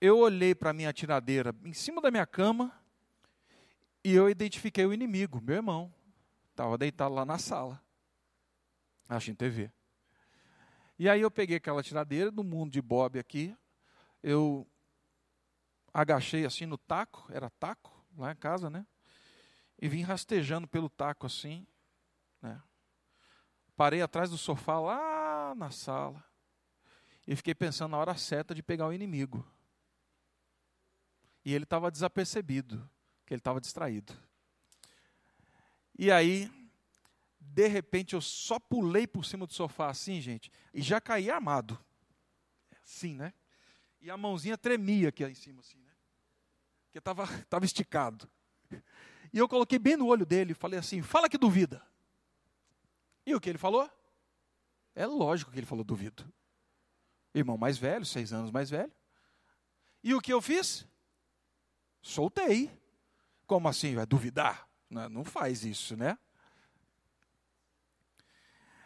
Eu olhei para a minha tiradeira em cima da minha cama e eu identifiquei o inimigo, meu irmão. Estava deitado lá na sala, assistindo TV. E aí eu peguei aquela tiradeira do mundo de Bob aqui, eu agachei assim no taco, era taco lá em casa, né? E vim rastejando pelo taco assim? Parei atrás do sofá lá na sala. E fiquei pensando na hora certa de pegar o inimigo. E ele estava desapercebido, que ele estava distraído. E aí, de repente, eu só pulei por cima do sofá assim, gente, e já caí armado. Assim, né? E a mãozinha tremia aqui em cima, assim, né? Porque estava tava esticado. E eu coloquei bem no olho dele e falei assim: fala que duvida. E o que ele falou? É lógico que ele falou duvido. Irmão mais velho, seis anos mais velho. E o que eu fiz? Soltei. Como assim? Vai duvidar? Não, faz isso, né?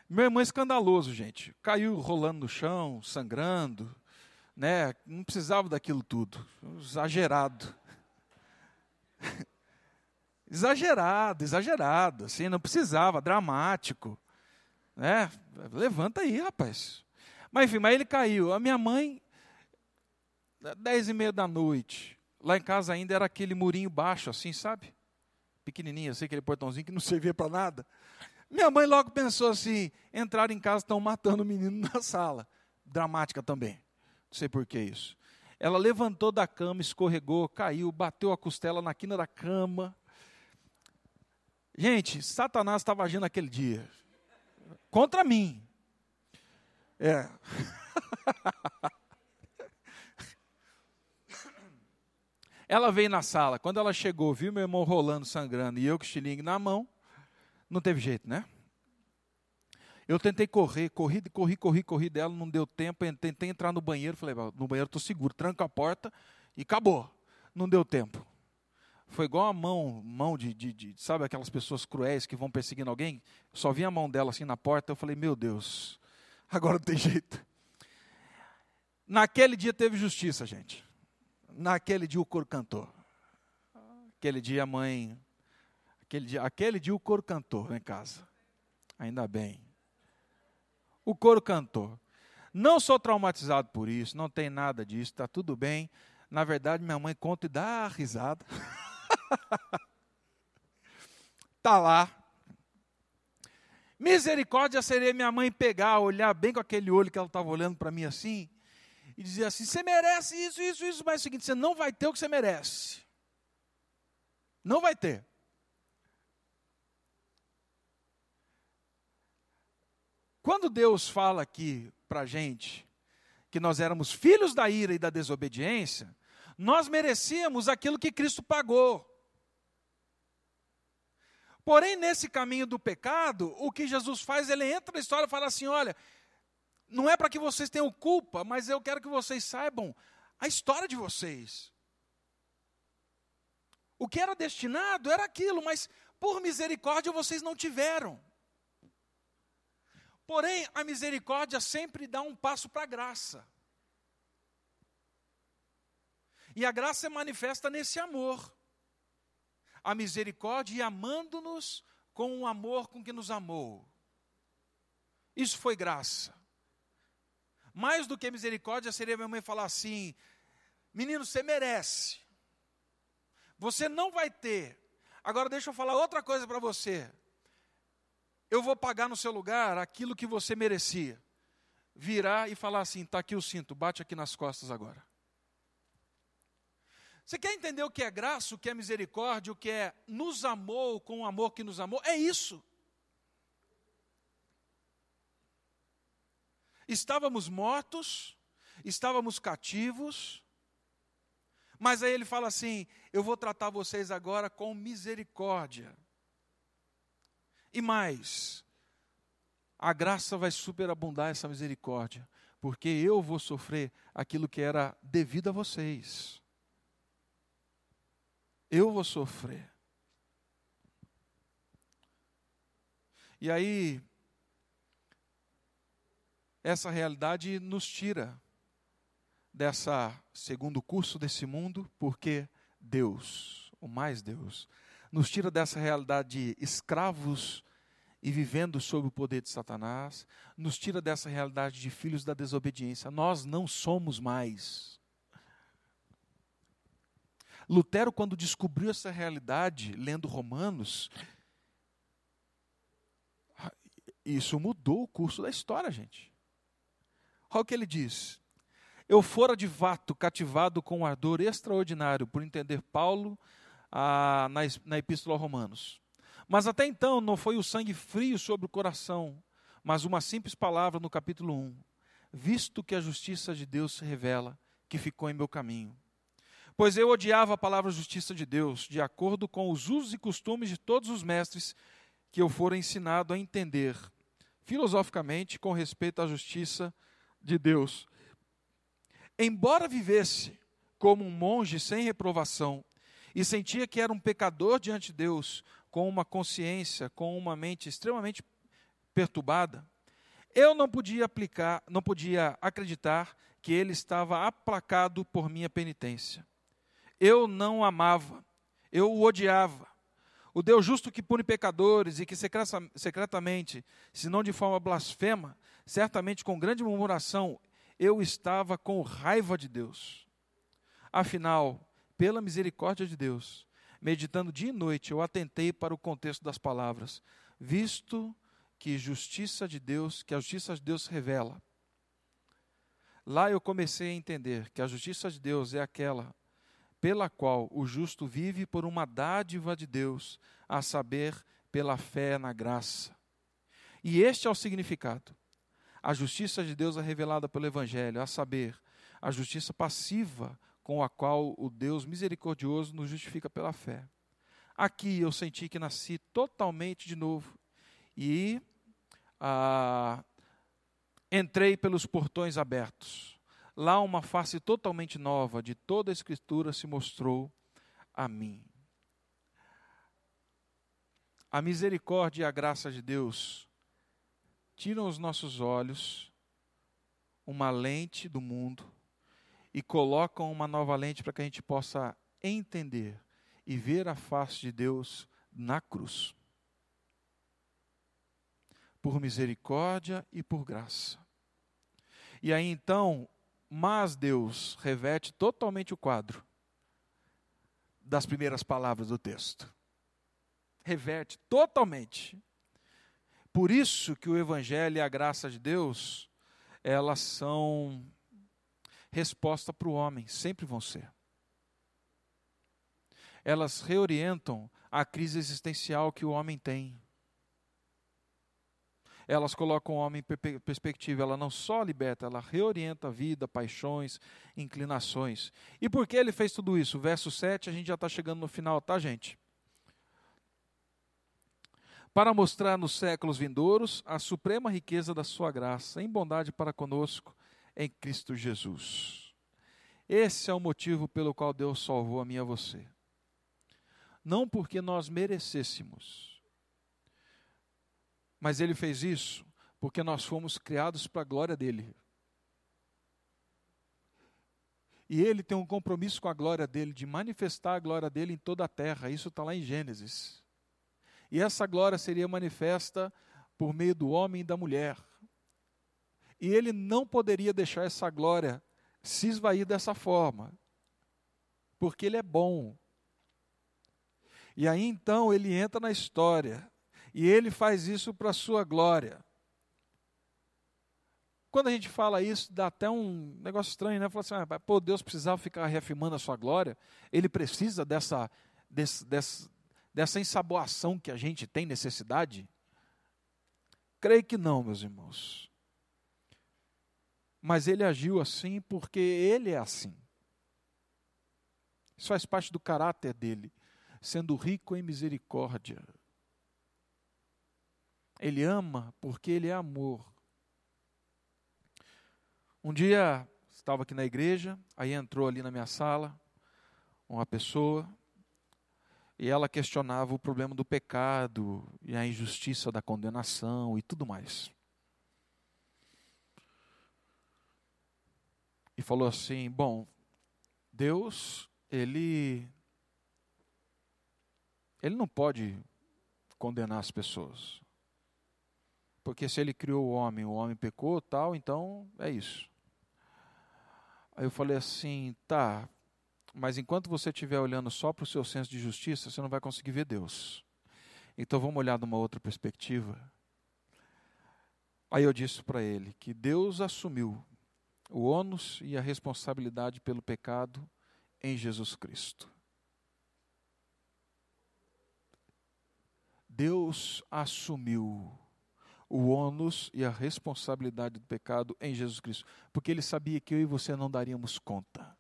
Meu irmão é escandaloso, gente. Caiu rolando no chão, sangrando, né? Não precisava daquilo tudo. Exagerado. *laughs* exagerado, exagerado, assim, não precisava, dramático. Né? Levanta aí, rapaz. Mas enfim, mas ele caiu. A minha mãe, dez e meia da noite, lá em casa ainda era aquele murinho baixo, assim, sabe? Pequenininho, assim, aquele portãozinho que não *laughs* servia para nada. Minha mãe logo pensou assim: entraram em casa, estão matando o menino na sala. Dramática também. Não sei por que isso. Ela levantou da cama, escorregou, caiu, bateu a costela na quina da cama. Gente, Satanás estava agindo aquele dia contra mim. É. *laughs* ela veio na sala. Quando ela chegou, viu meu irmão rolando, sangrando e eu com o estilingue na mão, não teve jeito, né? Eu tentei correr, corri, corri, corri, corri dela, não deu tempo. Tentei entrar no banheiro, falei, no banheiro estou seguro, tranca a porta e acabou. Não deu tempo. Foi igual a mão, mão de, de, de, sabe aquelas pessoas cruéis que vão perseguindo alguém? Só vi a mão dela assim na porta, eu falei, meu Deus, agora não tem jeito. Naquele dia teve justiça, gente. Naquele dia o coro cantou. Aquele dia a mãe, aquele dia, aquele dia o coro cantou em casa. Ainda bem o coro cantou. Não sou traumatizado por isso, não tem nada disso, está tudo bem. Na verdade, minha mãe conta e dá risada. *laughs* Está *laughs* lá. Misericórdia seria minha mãe pegar, olhar bem com aquele olho que ela estava olhando para mim assim, e dizer assim: você merece isso, isso, isso, mas é o seguinte, você não vai ter o que você merece. Não vai ter. Quando Deus fala aqui para a gente que nós éramos filhos da ira e da desobediência, nós merecíamos aquilo que Cristo pagou. Porém, nesse caminho do pecado, o que Jesus faz, ele entra na história e fala assim: olha, não é para que vocês tenham culpa, mas eu quero que vocês saibam a história de vocês. O que era destinado era aquilo, mas por misericórdia vocês não tiveram. Porém, a misericórdia sempre dá um passo para a graça. E a graça é manifesta nesse amor. A misericórdia e amando-nos com o amor com que nos amou. Isso foi graça. Mais do que misericórdia seria minha mãe falar assim: menino, você merece. Você não vai ter. Agora deixa eu falar outra coisa para você eu vou pagar no seu lugar aquilo que você merecia. Virar e falar assim: está aqui o cinto, bate aqui nas costas agora. Você quer entender o que é graça, o que é misericórdia, o que é nos amou com o amor que nos amou? É isso. Estávamos mortos, estávamos cativos, mas aí ele fala assim: eu vou tratar vocês agora com misericórdia. E mais, a graça vai superabundar essa misericórdia, porque eu vou sofrer aquilo que era devido a vocês. Eu vou sofrer. E aí, essa realidade nos tira dessa segundo curso desse mundo, porque Deus, o mais Deus, nos tira dessa realidade de escravos e vivendo sob o poder de Satanás, nos tira dessa realidade de filhos da desobediência. Nós não somos mais. Lutero, quando descobriu essa realidade, lendo Romanos, isso mudou o curso da história, gente. Olha o que ele diz. Eu fora de vato cativado com um ardor extraordinário por entender Paulo a, na, na Epístola aos Romanos. Mas até então não foi o sangue frio sobre o coração, mas uma simples palavra no capítulo 1. Visto que a justiça de Deus se revela, que ficou em meu caminho. Pois eu odiava a palavra justiça de Deus, de acordo com os usos e costumes de todos os mestres que eu fora ensinado a entender, filosoficamente, com respeito à justiça de Deus. Embora vivesse como um monge sem reprovação, e sentia que era um pecador diante de Deus, com uma consciência, com uma mente extremamente perturbada, eu não podia aplicar, não podia acreditar que ele estava aplacado por minha penitência. Eu não amava, eu o odiava. O Deus justo que pune pecadores e que secretamente, se não de forma blasfema, certamente com grande murmuração, eu estava com raiva de Deus. Afinal, pela misericórdia de Deus, meditando dia e noite, eu atentei para o contexto das palavras, visto que justiça de Deus, que a justiça de Deus revela. Lá eu comecei a entender que a justiça de Deus é aquela pela qual o justo vive por uma dádiva de Deus, a saber, pela fé na graça. E este é o significado. A justiça de Deus é revelada pelo Evangelho, a saber, a justiça passiva com a qual o Deus misericordioso nos justifica pela fé. Aqui eu senti que nasci totalmente de novo e ah, entrei pelos portões abertos. Lá uma face totalmente nova de toda a Escritura se mostrou a mim. A misericórdia e a graça de Deus tiram os nossos olhos, uma lente do mundo, e colocam uma nova lente para que a gente possa entender e ver a face de Deus na cruz. Por misericórdia e por graça. E aí então, mas Deus reverte totalmente o quadro das primeiras palavras do texto. Reverte totalmente. Por isso que o evangelho e a graça de Deus, elas são resposta para o homem, sempre vão ser elas reorientam a crise existencial que o homem tem. Elas colocam o homem em perspectiva, ela não só liberta, ela reorienta a vida, paixões, inclinações. E por que ele fez tudo isso? Verso 7, a gente já está chegando no final, tá, gente? Para mostrar nos séculos vindouros a suprema riqueza da sua graça, em bondade para conosco, em Cristo Jesus. Esse é o motivo pelo qual Deus salvou a mim e a você não porque nós merecêssemos, mas Ele fez isso porque nós fomos criados para a glória dele. E ele tem um compromisso com a glória dele, de manifestar a glória dele em toda a terra. Isso está lá em Gênesis. E essa glória seria manifesta por meio do homem e da mulher. E ele não poderia deixar essa glória se esvair dessa forma, porque ele é bom, e aí então ele entra na história. E ele faz isso para a sua glória. Quando a gente fala isso, dá até um negócio estranho, né? Fala assim, ah, pô, Deus precisava ficar reafirmando a sua glória. Ele precisa dessa, desse, dessa, dessa ensaboação que a gente tem necessidade? Creio que não, meus irmãos. Mas ele agiu assim porque ele é assim. Isso faz parte do caráter dele sendo rico em misericórdia. Ele ama porque ele é amor. Um dia estava aqui na igreja, aí entrou ali na minha sala uma pessoa e ela questionava o problema do pecado e a injustiça da condenação e tudo mais. E falou assim: "Bom, Deus, ele ele não pode condenar as pessoas. Porque se ele criou o homem, o homem pecou, tal, então é isso. Aí eu falei assim, tá, mas enquanto você estiver olhando só para o seu senso de justiça, você não vai conseguir ver Deus. Então vamos olhar de uma outra perspectiva. Aí eu disse para ele que Deus assumiu o ônus e a responsabilidade pelo pecado em Jesus Cristo. Deus assumiu o ônus e a responsabilidade do pecado em Jesus Cristo, porque ele sabia que eu e você não daríamos conta.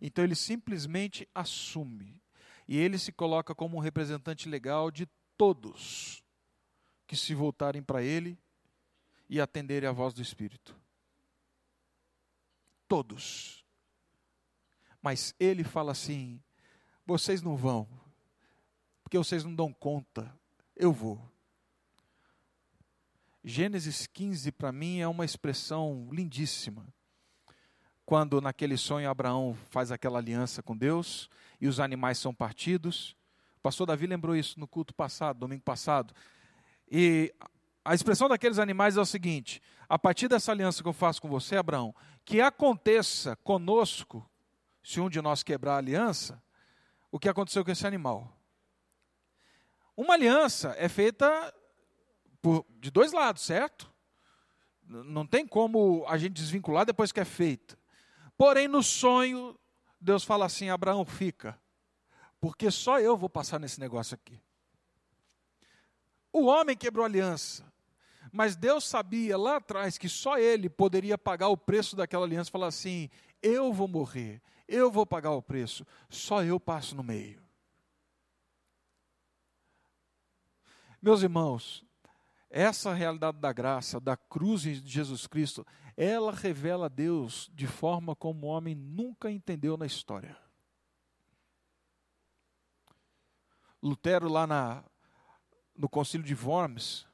Então ele simplesmente assume e ele se coloca como um representante legal de todos que se voltarem para ele e atenderem à voz do Espírito. Todos. Mas ele fala assim: vocês não vão, porque vocês não dão conta. Eu vou. Gênesis 15 para mim é uma expressão lindíssima. Quando naquele sonho Abraão faz aquela aliança com Deus e os animais são partidos. O pastor Davi lembrou isso no culto passado, domingo passado. E a expressão daqueles animais é o seguinte: a partir dessa aliança que eu faço com você, Abraão, que aconteça conosco, se um de nós quebrar a aliança, o que aconteceu com esse animal. Uma aliança é feita por, de dois lados, certo? Não tem como a gente desvincular depois que é feita. Porém, no sonho, Deus fala assim: Abraão, fica, porque só eu vou passar nesse negócio aqui. O homem quebrou a aliança, mas Deus sabia lá atrás que só ele poderia pagar o preço daquela aliança. Falar assim: eu vou morrer, eu vou pagar o preço, só eu passo no meio. Meus irmãos, essa realidade da graça, da cruz de Jesus Cristo, ela revela Deus de forma como o homem nunca entendeu na história. Lutero, lá na, no Concílio de Worms,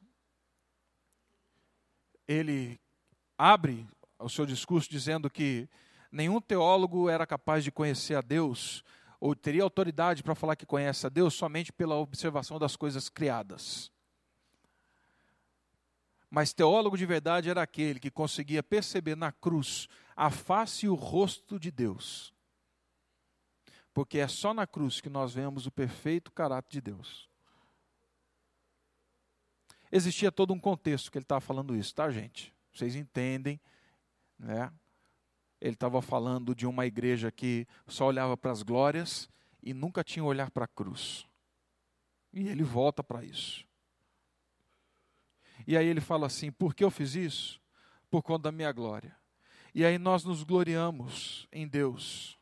ele abre o seu discurso dizendo que nenhum teólogo era capaz de conhecer a Deus ou teria autoridade para falar que conhece a Deus somente pela observação das coisas criadas. Mas teólogo de verdade era aquele que conseguia perceber na cruz a face e o rosto de Deus. Porque é só na cruz que nós vemos o perfeito caráter de Deus. Existia todo um contexto que ele estava falando isso, tá, gente? Vocês entendem, né? Ele estava falando de uma igreja que só olhava para as glórias e nunca tinha olhar para a cruz. E ele volta para isso. E aí ele fala assim: por que eu fiz isso? Por conta da minha glória. E aí nós nos gloriamos em Deus,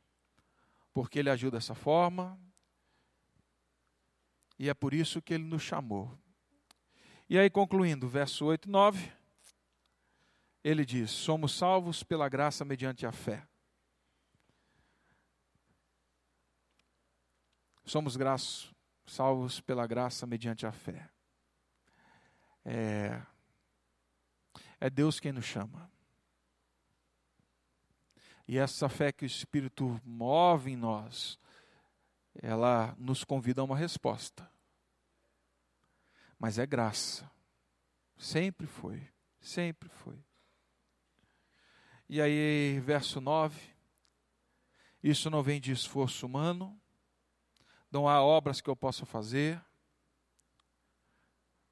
porque Ele agiu dessa forma, e é por isso que Ele nos chamou. E aí, concluindo, verso 8 e 9, ele diz: Somos salvos pela graça mediante a fé. Somos graços, salvos pela graça mediante a fé. É, é Deus quem nos chama. E essa fé que o Espírito move em nós, ela nos convida a uma resposta. Mas é graça. Sempre foi. Sempre foi. E aí, verso 9. Isso não vem de esforço humano, não há obras que eu possa fazer,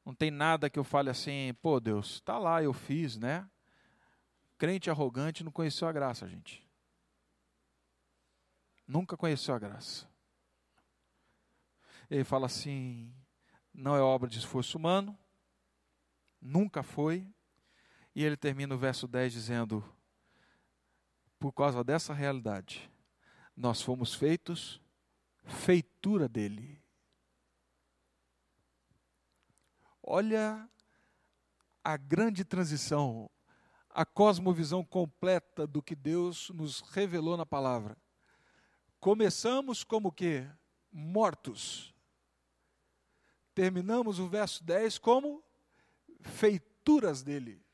não tem nada que eu fale assim, pô Deus, está lá, eu fiz, né? Crente arrogante não conheceu a graça, gente. Nunca conheceu a graça. Ele fala assim: não é obra de esforço humano, nunca foi. E ele termina o verso 10 dizendo: por causa dessa realidade, nós fomos feitos feitura dele. Olha a grande transição, a cosmovisão completa do que Deus nos revelou na palavra. Começamos como que mortos. Terminamos o verso 10 como feituras dele.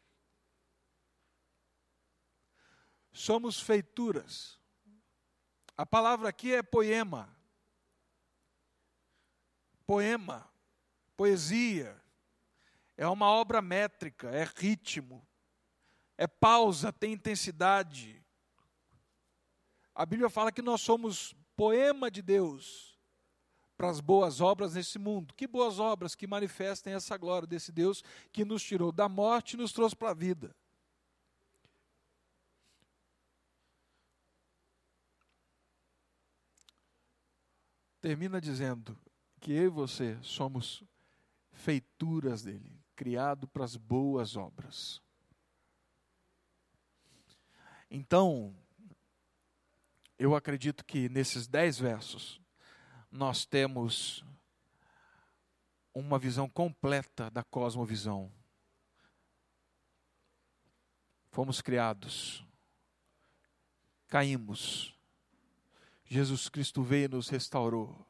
Somos feituras. A palavra aqui é poema. Poema, poesia. É uma obra métrica, é ritmo, é pausa, tem intensidade. A Bíblia fala que nós somos poema de Deus para as boas obras nesse mundo. Que boas obras que manifestem essa glória desse Deus que nos tirou da morte e nos trouxe para a vida. Termina dizendo que eu e você somos feituras dele, criado para as boas obras. Então, eu acredito que nesses dez versos nós temos uma visão completa da cosmovisão. Fomos criados, caímos, Jesus Cristo veio e nos restaurou.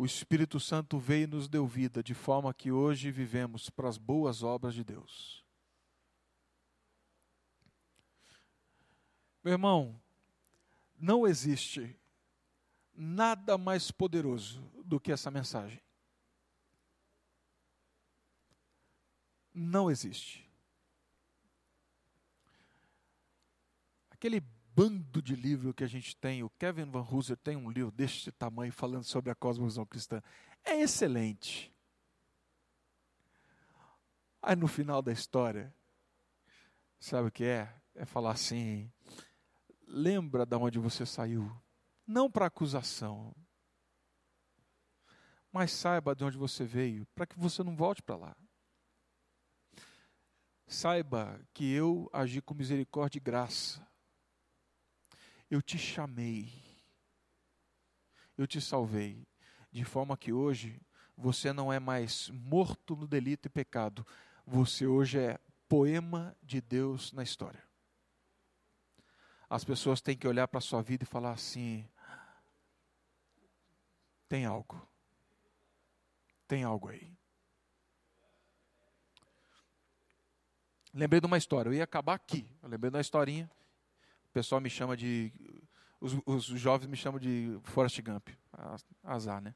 O Espírito Santo veio e nos deu vida, de forma que hoje vivemos para as boas obras de Deus. Meu irmão, não existe nada mais poderoso do que essa mensagem. Não existe. Aquele bando de livro que a gente tem, o Kevin Van Hooser tem um livro deste tamanho falando sobre a cosmovisão cristã. É excelente. Aí no final da história, sabe o que é? É falar assim: lembra de onde você saiu. Não para acusação, mas saiba de onde você veio, para que você não volte para lá. Saiba que eu agi com misericórdia e graça. Eu te chamei, eu te salvei, de forma que hoje você não é mais morto no delito e pecado, você hoje é poema de Deus na história. As pessoas têm que olhar para a sua vida e falar assim: tem algo, tem algo aí. Lembrei de uma história, eu ia acabar aqui. Eu lembrei de uma historinha. O pessoal me chama de. Os, os jovens me chamam de Forrest Gump. Azar, né?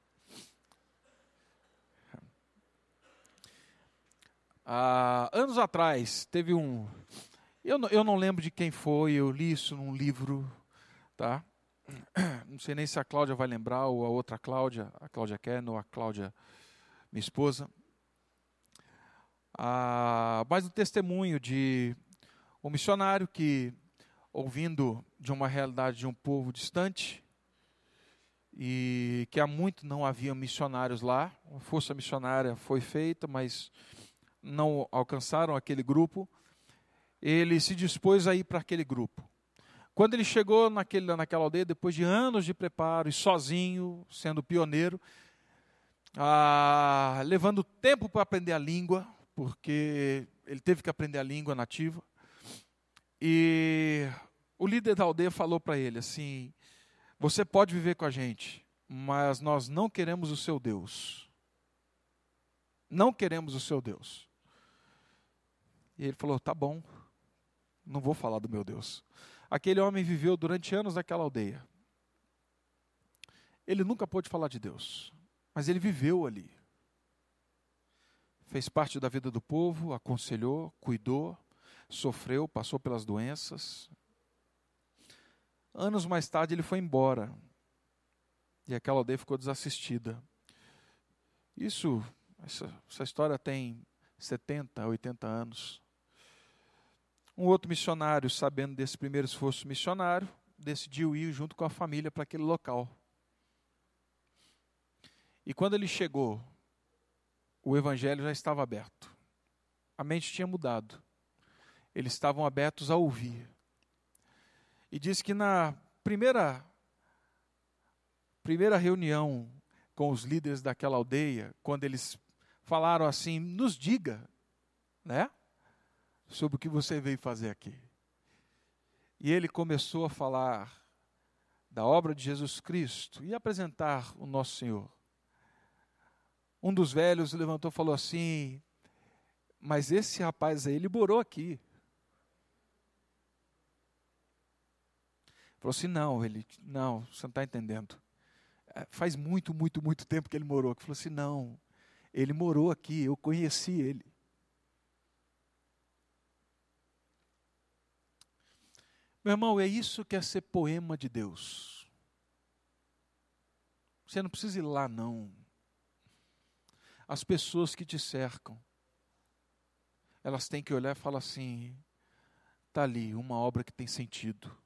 Ah, anos atrás, teve um. Eu não, eu não lembro de quem foi, eu li isso num livro, tá? *clears throat* Não sei nem se a Cláudia vai lembrar, ou a outra Cláudia, a Cláudia Ken, ou a Cláudia, minha esposa ah, mais um testemunho de um missionário que, ouvindo de uma realidade de um povo distante, e que há muito não havia missionários lá, uma força missionária foi feita, mas não alcançaram aquele grupo, ele se dispôs a ir para aquele grupo. Quando ele chegou naquele, naquela aldeia, depois de anos de preparo e sozinho, sendo pioneiro, ah, levando tempo para aprender a língua, porque ele teve que aprender a língua nativa. E o líder da aldeia falou para ele assim: Você pode viver com a gente, mas nós não queremos o seu Deus. Não queremos o seu Deus. E ele falou: Tá bom, não vou falar do meu Deus. Aquele homem viveu durante anos naquela aldeia. Ele nunca pôde falar de Deus, mas ele viveu ali fez parte da vida do povo, aconselhou, cuidou, sofreu, passou pelas doenças. Anos mais tarde ele foi embora e aquela aldeia ficou desassistida. Isso, essa, essa história tem 70, 80 anos. Um outro missionário, sabendo desse primeiro esforço missionário, decidiu ir junto com a família para aquele local. E quando ele chegou o evangelho já estava aberto. A mente tinha mudado. Eles estavam abertos a ouvir. E diz que na primeira primeira reunião com os líderes daquela aldeia, quando eles falaram assim: "Nos diga, né? Sobre o que você veio fazer aqui". E ele começou a falar da obra de Jesus Cristo e apresentar o nosso Senhor um dos velhos levantou e falou assim: Mas esse rapaz aí, ele morou aqui. Falou assim: Não, ele, não, você não está entendendo. É, faz muito, muito, muito tempo que ele morou aqui. Falou assim: Não, ele morou aqui, eu conheci ele. Meu irmão, é isso que é ser poema de Deus. Você não precisa ir lá, não as pessoas que te cercam, elas têm que olhar e falar assim: está ali uma obra que tem sentido.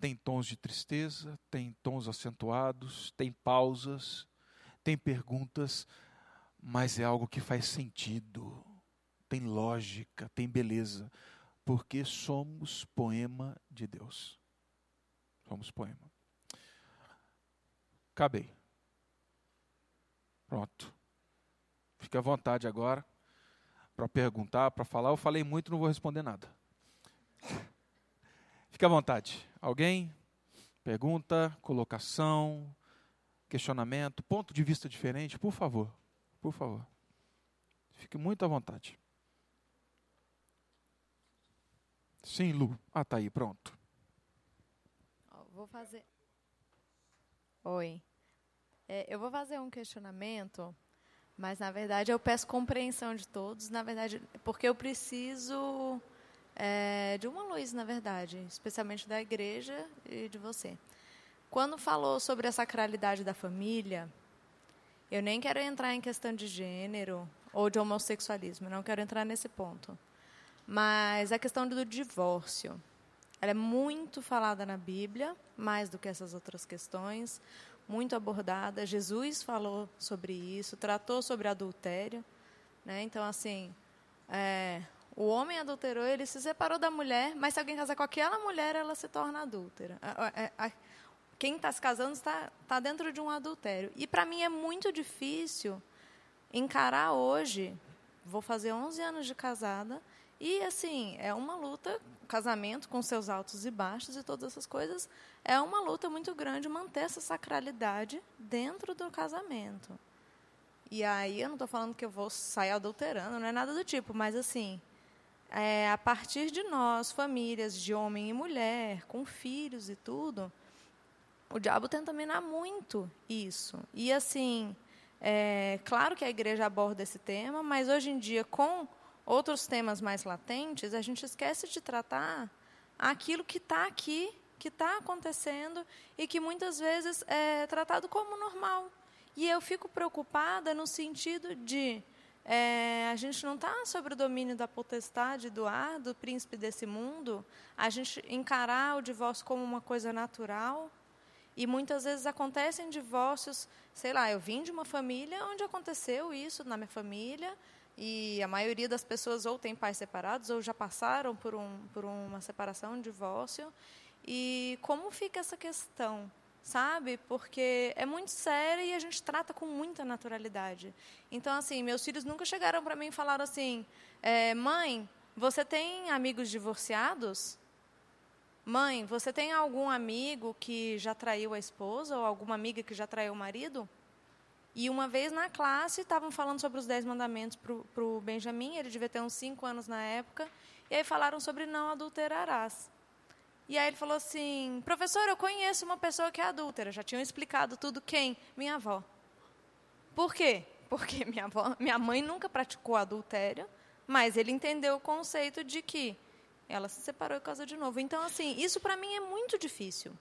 Tem tons de tristeza, tem tons acentuados, tem pausas, tem perguntas, mas é algo que faz sentido, tem lógica, tem beleza, porque somos poema de Deus. Somos poema. Acabei. Pronto. Fique à vontade agora para perguntar, para falar. Eu falei muito, não vou responder nada. Fique à vontade. Alguém? Pergunta, colocação, questionamento, ponto de vista diferente, por favor. Por favor. Fique muito à vontade. Sim, Lu. Ah, tá aí, pronto. Vou fazer. Oi. É, eu vou fazer um questionamento mas, na verdade, eu peço compreensão de todos, na verdade, porque eu preciso é, de uma luz, na verdade, especialmente da igreja e de você. Quando falou sobre a sacralidade da família, eu nem quero entrar em questão de gênero ou de homossexualismo, não quero entrar nesse ponto. Mas a questão do divórcio, ela é muito falada na Bíblia, mais do que essas outras questões muito abordada. Jesus falou sobre isso, tratou sobre adultério. Né? Então, assim, é, o homem adulterou, ele se separou da mulher, mas se alguém casar com aquela mulher, ela se torna adúltera. quem está se casando está tá dentro de um adultério. E para mim é muito difícil encarar hoje. Vou fazer 11 anos de casada e assim é uma luta. Casamento com seus altos e baixos e todas essas coisas é uma luta muito grande manter essa sacralidade dentro do casamento. E aí eu não estou falando que eu vou sair adulterando, não é nada do tipo, mas assim é, a partir de nós, famílias de homem e mulher, com filhos e tudo, o diabo tenta minar muito isso. E assim, é, claro que a igreja aborda esse tema, mas hoje em dia, com outros temas mais latentes, a gente esquece de tratar aquilo que está aqui, que está acontecendo e que muitas vezes é tratado como normal. E eu fico preocupada no sentido de é, a gente não está sobre o domínio da potestade do ar, do príncipe desse mundo, a gente encarar o divórcio como uma coisa natural. E muitas vezes acontecem divórcios, sei lá, eu vim de uma família onde aconteceu isso na minha família, e a maioria das pessoas ou tem pais separados ou já passaram por, um, por uma separação, um divórcio. E como fica essa questão? Sabe? Porque é muito sério e a gente trata com muita naturalidade. Então, assim, meus filhos nunca chegaram para mim e falaram assim: é, mãe, você tem amigos divorciados? Mãe, você tem algum amigo que já traiu a esposa ou alguma amiga que já traiu o marido? E uma vez na classe, estavam falando sobre os Dez Mandamentos para o Benjamin, ele devia ter uns cinco anos na época, e aí falaram sobre não adulterarás. E aí ele falou assim: professor, eu conheço uma pessoa que é adúltera. Já tinham explicado tudo. Quem? Minha avó. Por quê? Porque *laughs* minha, avó, minha mãe nunca praticou adultério, mas ele entendeu o conceito de que ela se separou e casou de novo. Então, assim, isso para mim é muito difícil.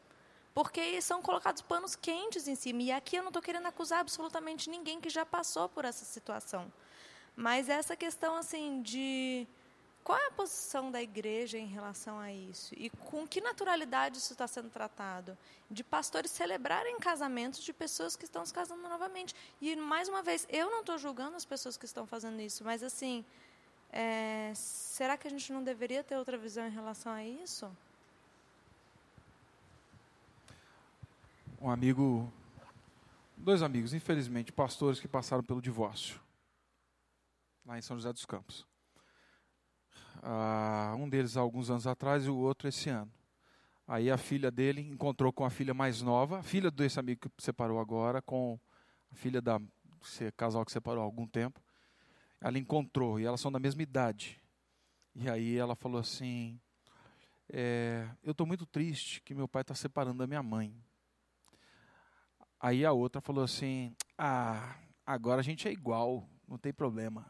Porque são colocados panos quentes em cima. E aqui eu não estou querendo acusar absolutamente ninguém que já passou por essa situação. Mas essa questão, assim, de qual é a posição da igreja em relação a isso? E com que naturalidade isso está sendo tratado? De pastores celebrarem casamentos de pessoas que estão se casando novamente. E, mais uma vez, eu não estou julgando as pessoas que estão fazendo isso, mas, assim, é, será que a gente não deveria ter outra visão em relação a isso? Um amigo, dois amigos, infelizmente, pastores que passaram pelo divórcio, lá em São José dos Campos. Um deles há alguns anos atrás e o outro esse ano. Aí a filha dele encontrou com a filha mais nova, a filha desse amigo que separou agora, com a filha da esse casal que separou há algum tempo. Ela encontrou e elas são da mesma idade. E aí ela falou assim: é, Eu estou muito triste que meu pai está separando da minha mãe. Aí a outra falou assim: Ah, agora a gente é igual, não tem problema.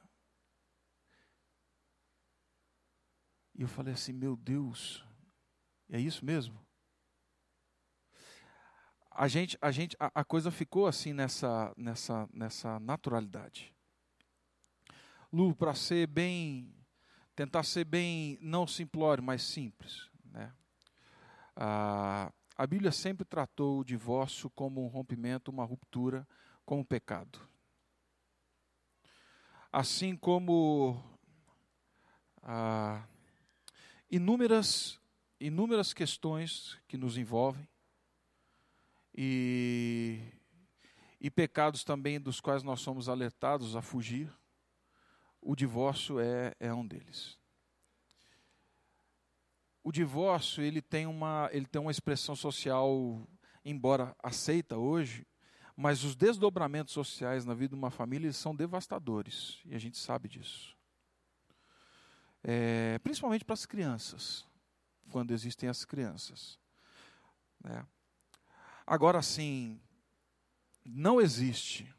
E eu falei assim: meu Deus, é isso mesmo? A gente, a gente, a, a coisa ficou assim nessa, nessa, nessa naturalidade. Lu, para ser bem, tentar ser bem, não simplório, mas simples, né? Ah, a Bíblia sempre tratou o divórcio como um rompimento, uma ruptura, como um pecado. Assim como ah, inúmeras, inúmeras questões que nos envolvem e, e pecados também dos quais nós somos alertados a fugir. O divórcio é, é um deles. O divórcio ele tem uma ele tem uma expressão social, embora aceita hoje, mas os desdobramentos sociais na vida de uma família são devastadores e a gente sabe disso é, principalmente para as crianças, quando existem as crianças. Né? Agora sim, não existe,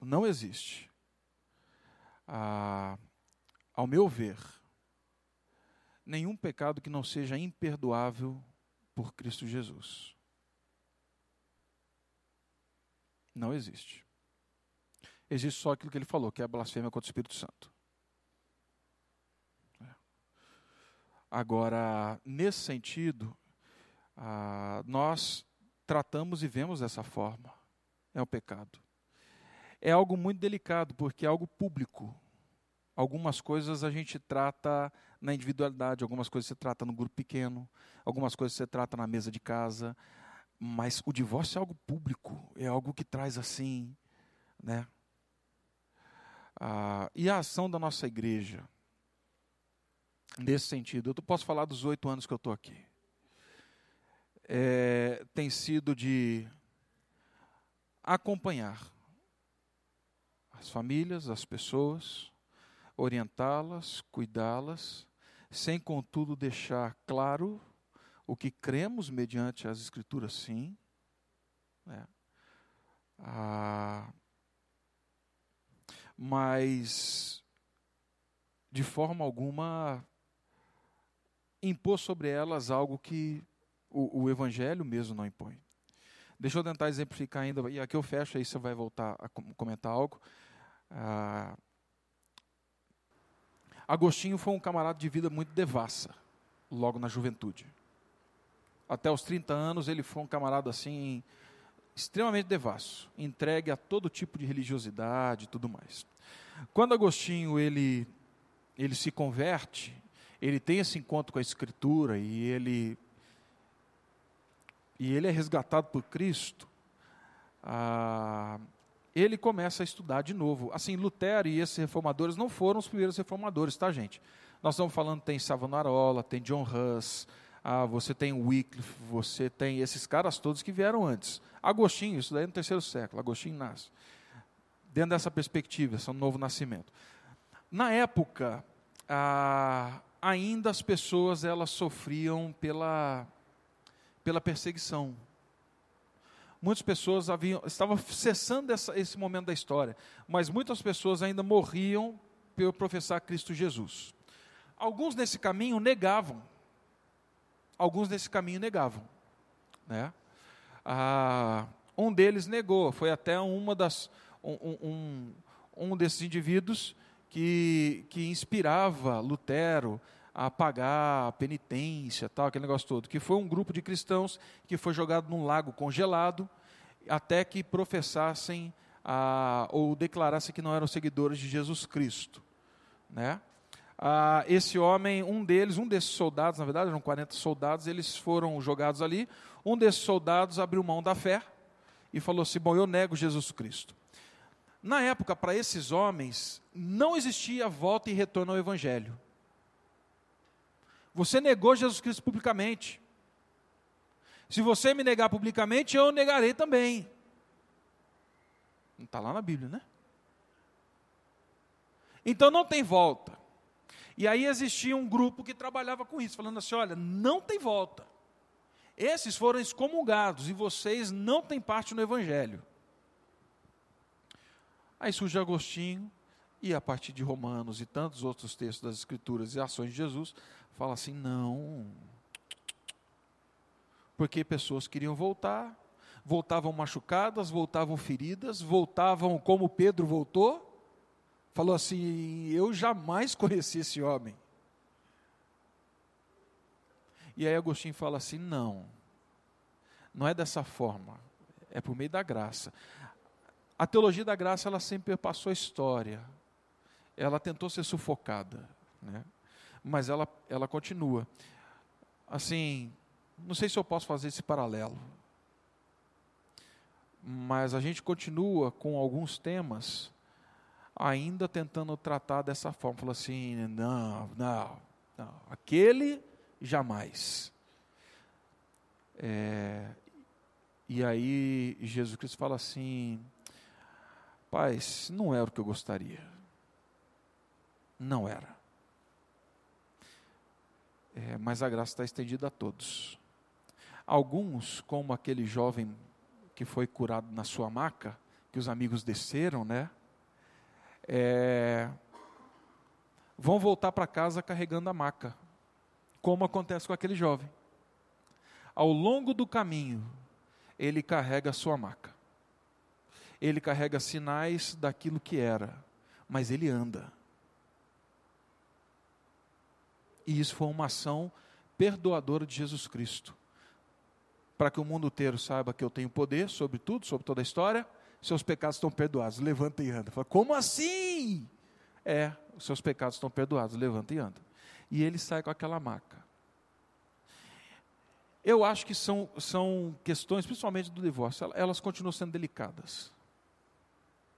não existe, ah, ao meu ver, nenhum pecado que não seja imperdoável por Cristo Jesus. Não existe. Existe só aquilo que ele falou, que é a blasfêmia contra o Espírito Santo. Agora, nesse sentido, ah, nós tratamos e vemos dessa forma. É um pecado. É algo muito delicado, porque é algo público. Algumas coisas a gente trata na individualidade, algumas coisas você trata no grupo pequeno, algumas coisas você trata na mesa de casa. Mas o divórcio é algo público, é algo que traz assim, né? Ah, e a ação da nossa igreja, nesse sentido, eu posso falar dos oito anos que eu estou aqui, é, tem sido de acompanhar as famílias, as pessoas, orientá-las, cuidá-las, sem contudo deixar claro o que cremos mediante as Escrituras, sim. Né? Ah, mas, de forma alguma, impor sobre elas algo que o, o Evangelho mesmo não impõe. Deixa eu tentar exemplificar ainda, e aqui eu fecho, aí você vai voltar a comentar algo. Ah, Agostinho foi um camarada de vida muito devassa, logo na juventude até os 30 anos, ele foi um camarada assim, extremamente devasso, entregue a todo tipo de religiosidade e tudo mais. Quando Agostinho ele, ele se converte, ele tem esse encontro com a Escritura e ele, e ele é resgatado por Cristo, ah, ele começa a estudar de novo. Assim, Lutero e esses reformadores não foram os primeiros reformadores, tá, gente? Nós estamos falando, tem Savonarola, tem John Hus, ah, você tem Wycliffe, você tem esses caras todos que vieram antes. Agostinho, isso daí é no terceiro século, Agostinho nasce. Dentro dessa perspectiva, esse é novo nascimento. Na época, ah, ainda as pessoas elas sofriam pela, pela perseguição. Muitas pessoas haviam, estavam cessando essa, esse momento da história, mas muitas pessoas ainda morriam por professar Cristo Jesus. Alguns nesse caminho negavam alguns nesse caminho negavam. Né? Ah, um deles negou, foi até uma das, um, um, um desses indivíduos que, que inspirava Lutero a pagar a penitência, tal, aquele negócio todo, que foi um grupo de cristãos que foi jogado num lago congelado até que professassem ah, ou declarassem que não eram seguidores de Jesus Cristo, né? ah, esse homem, um deles, um desses soldados, na verdade eram 40 soldados, eles foram jogados ali. Um desses soldados abriu mão da fé e falou assim: Bom, eu nego Jesus Cristo. Na época, para esses homens, não existia volta e retorno ao Evangelho. Você negou Jesus Cristo publicamente. Se você me negar publicamente, eu negarei também. Não está lá na Bíblia, né? Então não tem volta. E aí existia um grupo que trabalhava com isso, falando assim: olha, não tem volta. Esses foram excomungados e vocês não têm parte no Evangelho. Aí surge Agostinho, e a partir de Romanos e tantos outros textos das Escrituras e ações de Jesus, fala assim: não. Porque pessoas queriam voltar, voltavam machucadas, voltavam feridas, voltavam como Pedro voltou, falou assim: Eu jamais conheci esse homem. E aí Agostinho fala assim: Não, não é dessa forma, é por meio da graça. A teologia da graça, ela sempre passou a história, ela tentou ser sufocada, né? mas ela, ela continua. Assim, não sei se eu posso fazer esse paralelo, mas a gente continua com alguns temas ainda tentando tratar dessa forma. Falou assim: não, não, não, aquele jamais. É, e aí Jesus Cristo fala assim: Paz, não era o que eu gostaria. Não era. É, mas a graça está estendida a todos. Alguns, como aquele jovem que foi curado na sua maca, que os amigos desceram, né? é, vão voltar para casa carregando a maca, como acontece com aquele jovem. Ao longo do caminho, ele carrega a sua maca. Ele carrega sinais daquilo que era, mas ele anda. E isso foi uma ação perdoadora de Jesus Cristo. Para que o mundo inteiro saiba que eu tenho poder sobre tudo, sobre toda a história, seus pecados estão perdoados, levanta e anda. Fala, como assim? É, os seus pecados estão perdoados, levanta e anda. E ele sai com aquela maca. eu acho que são, são questões, principalmente do divórcio, elas continuam sendo delicadas.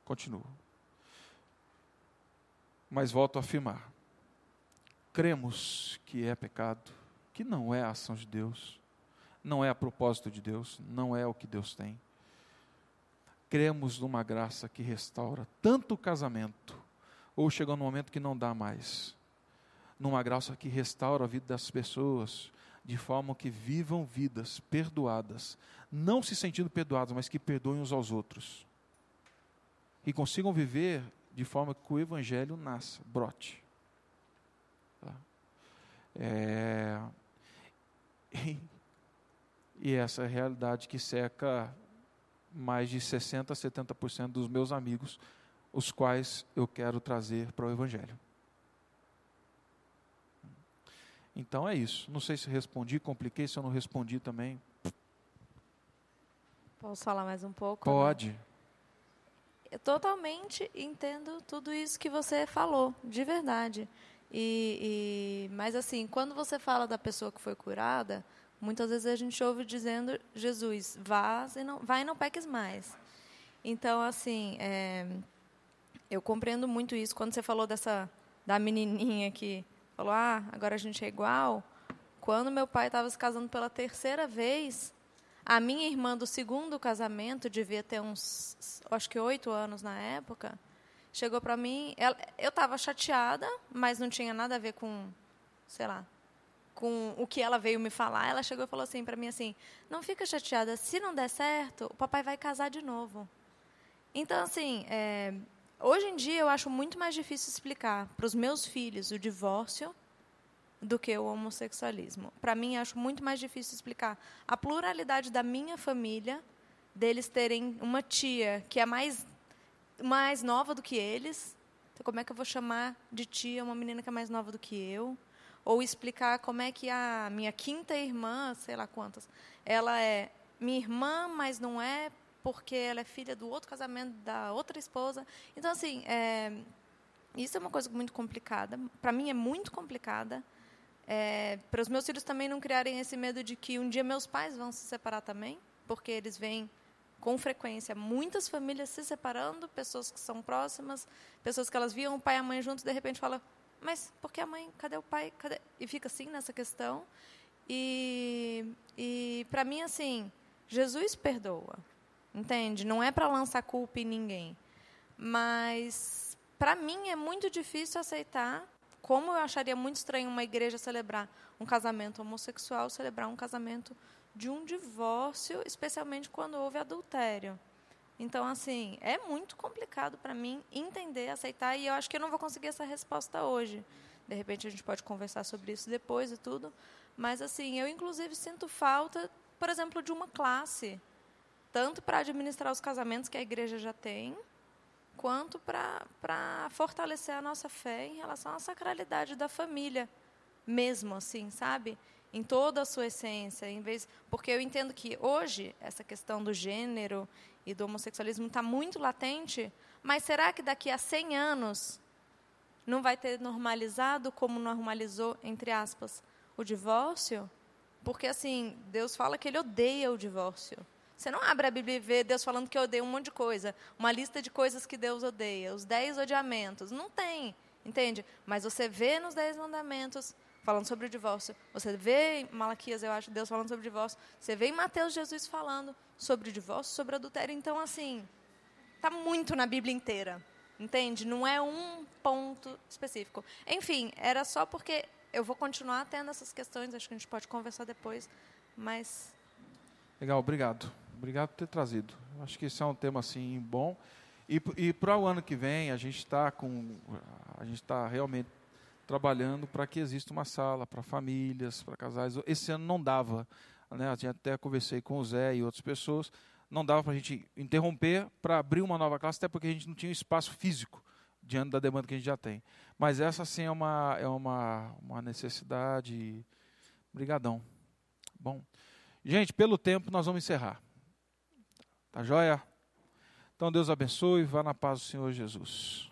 Continuam. Mas volto a afirmar: cremos que é pecado, que não é a ação de Deus, não é a propósito de Deus, não é o que Deus tem. Cremos numa graça que restaura tanto o casamento, ou chegou no momento que não dá mais, numa graça que restaura a vida das pessoas, de forma que vivam vidas perdoadas, não se sentindo perdoados, mas que perdoem uns aos outros. E consigam viver de forma que o Evangelho nasça, brote. É... *laughs* E, e essa é a realidade que seca mais de 60% a 70% dos meus amigos, os quais eu quero trazer para o Evangelho. Então é isso. Não sei se respondi, compliquei, se eu não respondi também. Posso falar mais um pouco? Pode. Né? Eu totalmente entendo tudo isso que você falou, de verdade. E, e, mas assim, quando você fala da pessoa que foi curada, muitas vezes a gente ouve dizendo Jesus, vá e não, vai e não peques mais. Então assim, é, eu compreendo muito isso. Quando você falou dessa da menininha que falou, ah, agora a gente é igual. Quando meu pai estava se casando pela terceira vez, a minha irmã do segundo casamento, devia ter uns, acho que oito anos na época, chegou para mim. Ela, eu estava chateada, mas não tinha nada a ver com, sei lá, com o que ela veio me falar. Ela chegou e falou assim para mim assim: não fica chateada, se não der certo, o papai vai casar de novo. Então assim, é, hoje em dia eu acho muito mais difícil explicar para os meus filhos o divórcio do que o homossexualismo. Para mim, acho muito mais difícil explicar a pluralidade da minha família, deles terem uma tia que é mais, mais nova do que eles. Então, como é que eu vou chamar de tia uma menina que é mais nova do que eu? Ou explicar como é que a minha quinta irmã, sei lá quantas, ela é minha irmã, mas não é porque ela é filha do outro casamento da outra esposa. Então, assim, é, isso é uma coisa muito complicada. Para mim, é muito complicada. É, para os meus filhos também não criarem esse medo de que um dia meus pais vão se separar também, porque eles veem com frequência muitas famílias se separando, pessoas que são próximas, pessoas que elas viam o pai e a mãe juntos, de repente fala, mas por que a mãe? Cadê o pai? Cadê? E fica assim nessa questão. E, e para mim assim, Jesus perdoa, entende? Não é para lançar culpa em ninguém, mas para mim é muito difícil aceitar como eu acharia muito estranho uma igreja celebrar um casamento homossexual, celebrar um casamento de um divórcio, especialmente quando houve adultério. Então, assim, é muito complicado para mim entender, aceitar, e eu acho que eu não vou conseguir essa resposta hoje. De repente, a gente pode conversar sobre isso depois e tudo. Mas, assim, eu, inclusive, sinto falta, por exemplo, de uma classe, tanto para administrar os casamentos que a igreja já tem, quanto para fortalecer a nossa fé em relação à sacralidade da família, mesmo assim, sabe? Em toda a sua essência, em vez, porque eu entendo que hoje essa questão do gênero e do homossexualismo está muito latente, mas será que daqui a 100 anos não vai ter normalizado como normalizou entre aspas o divórcio? Porque assim, Deus fala que ele odeia o divórcio. Você não abre a Bíblia e vê Deus falando que odeia um monte de coisa, uma lista de coisas que Deus odeia, os dez odiamentos. Não tem, entende? Mas você vê nos dez mandamentos falando sobre o divórcio. Você vê em Malaquias, eu acho, Deus falando sobre o divórcio. Você vê em Mateus Jesus falando sobre o divórcio, sobre adultério. Então, assim, está muito na Bíblia inteira, entende? Não é um ponto específico. Enfim, era só porque eu vou continuar tendo essas questões, acho que a gente pode conversar depois, mas... Legal, obrigado. Obrigado por ter trazido. Acho que esse é um tema assim bom. E, e para o ano que vem a gente está com a gente está realmente trabalhando para que exista uma sala para famílias, para casais. Esse ano não dava, né? Até conversei com o Zé e outras pessoas, não dava para a gente interromper para abrir uma nova classe, até porque a gente não tinha espaço físico diante da demanda que a gente já tem. Mas essa sim é uma é uma uma necessidade. Obrigadão. Bom, gente, pelo tempo nós vamos encerrar. Tá joia? Então Deus abençoe, vá na paz do Senhor Jesus.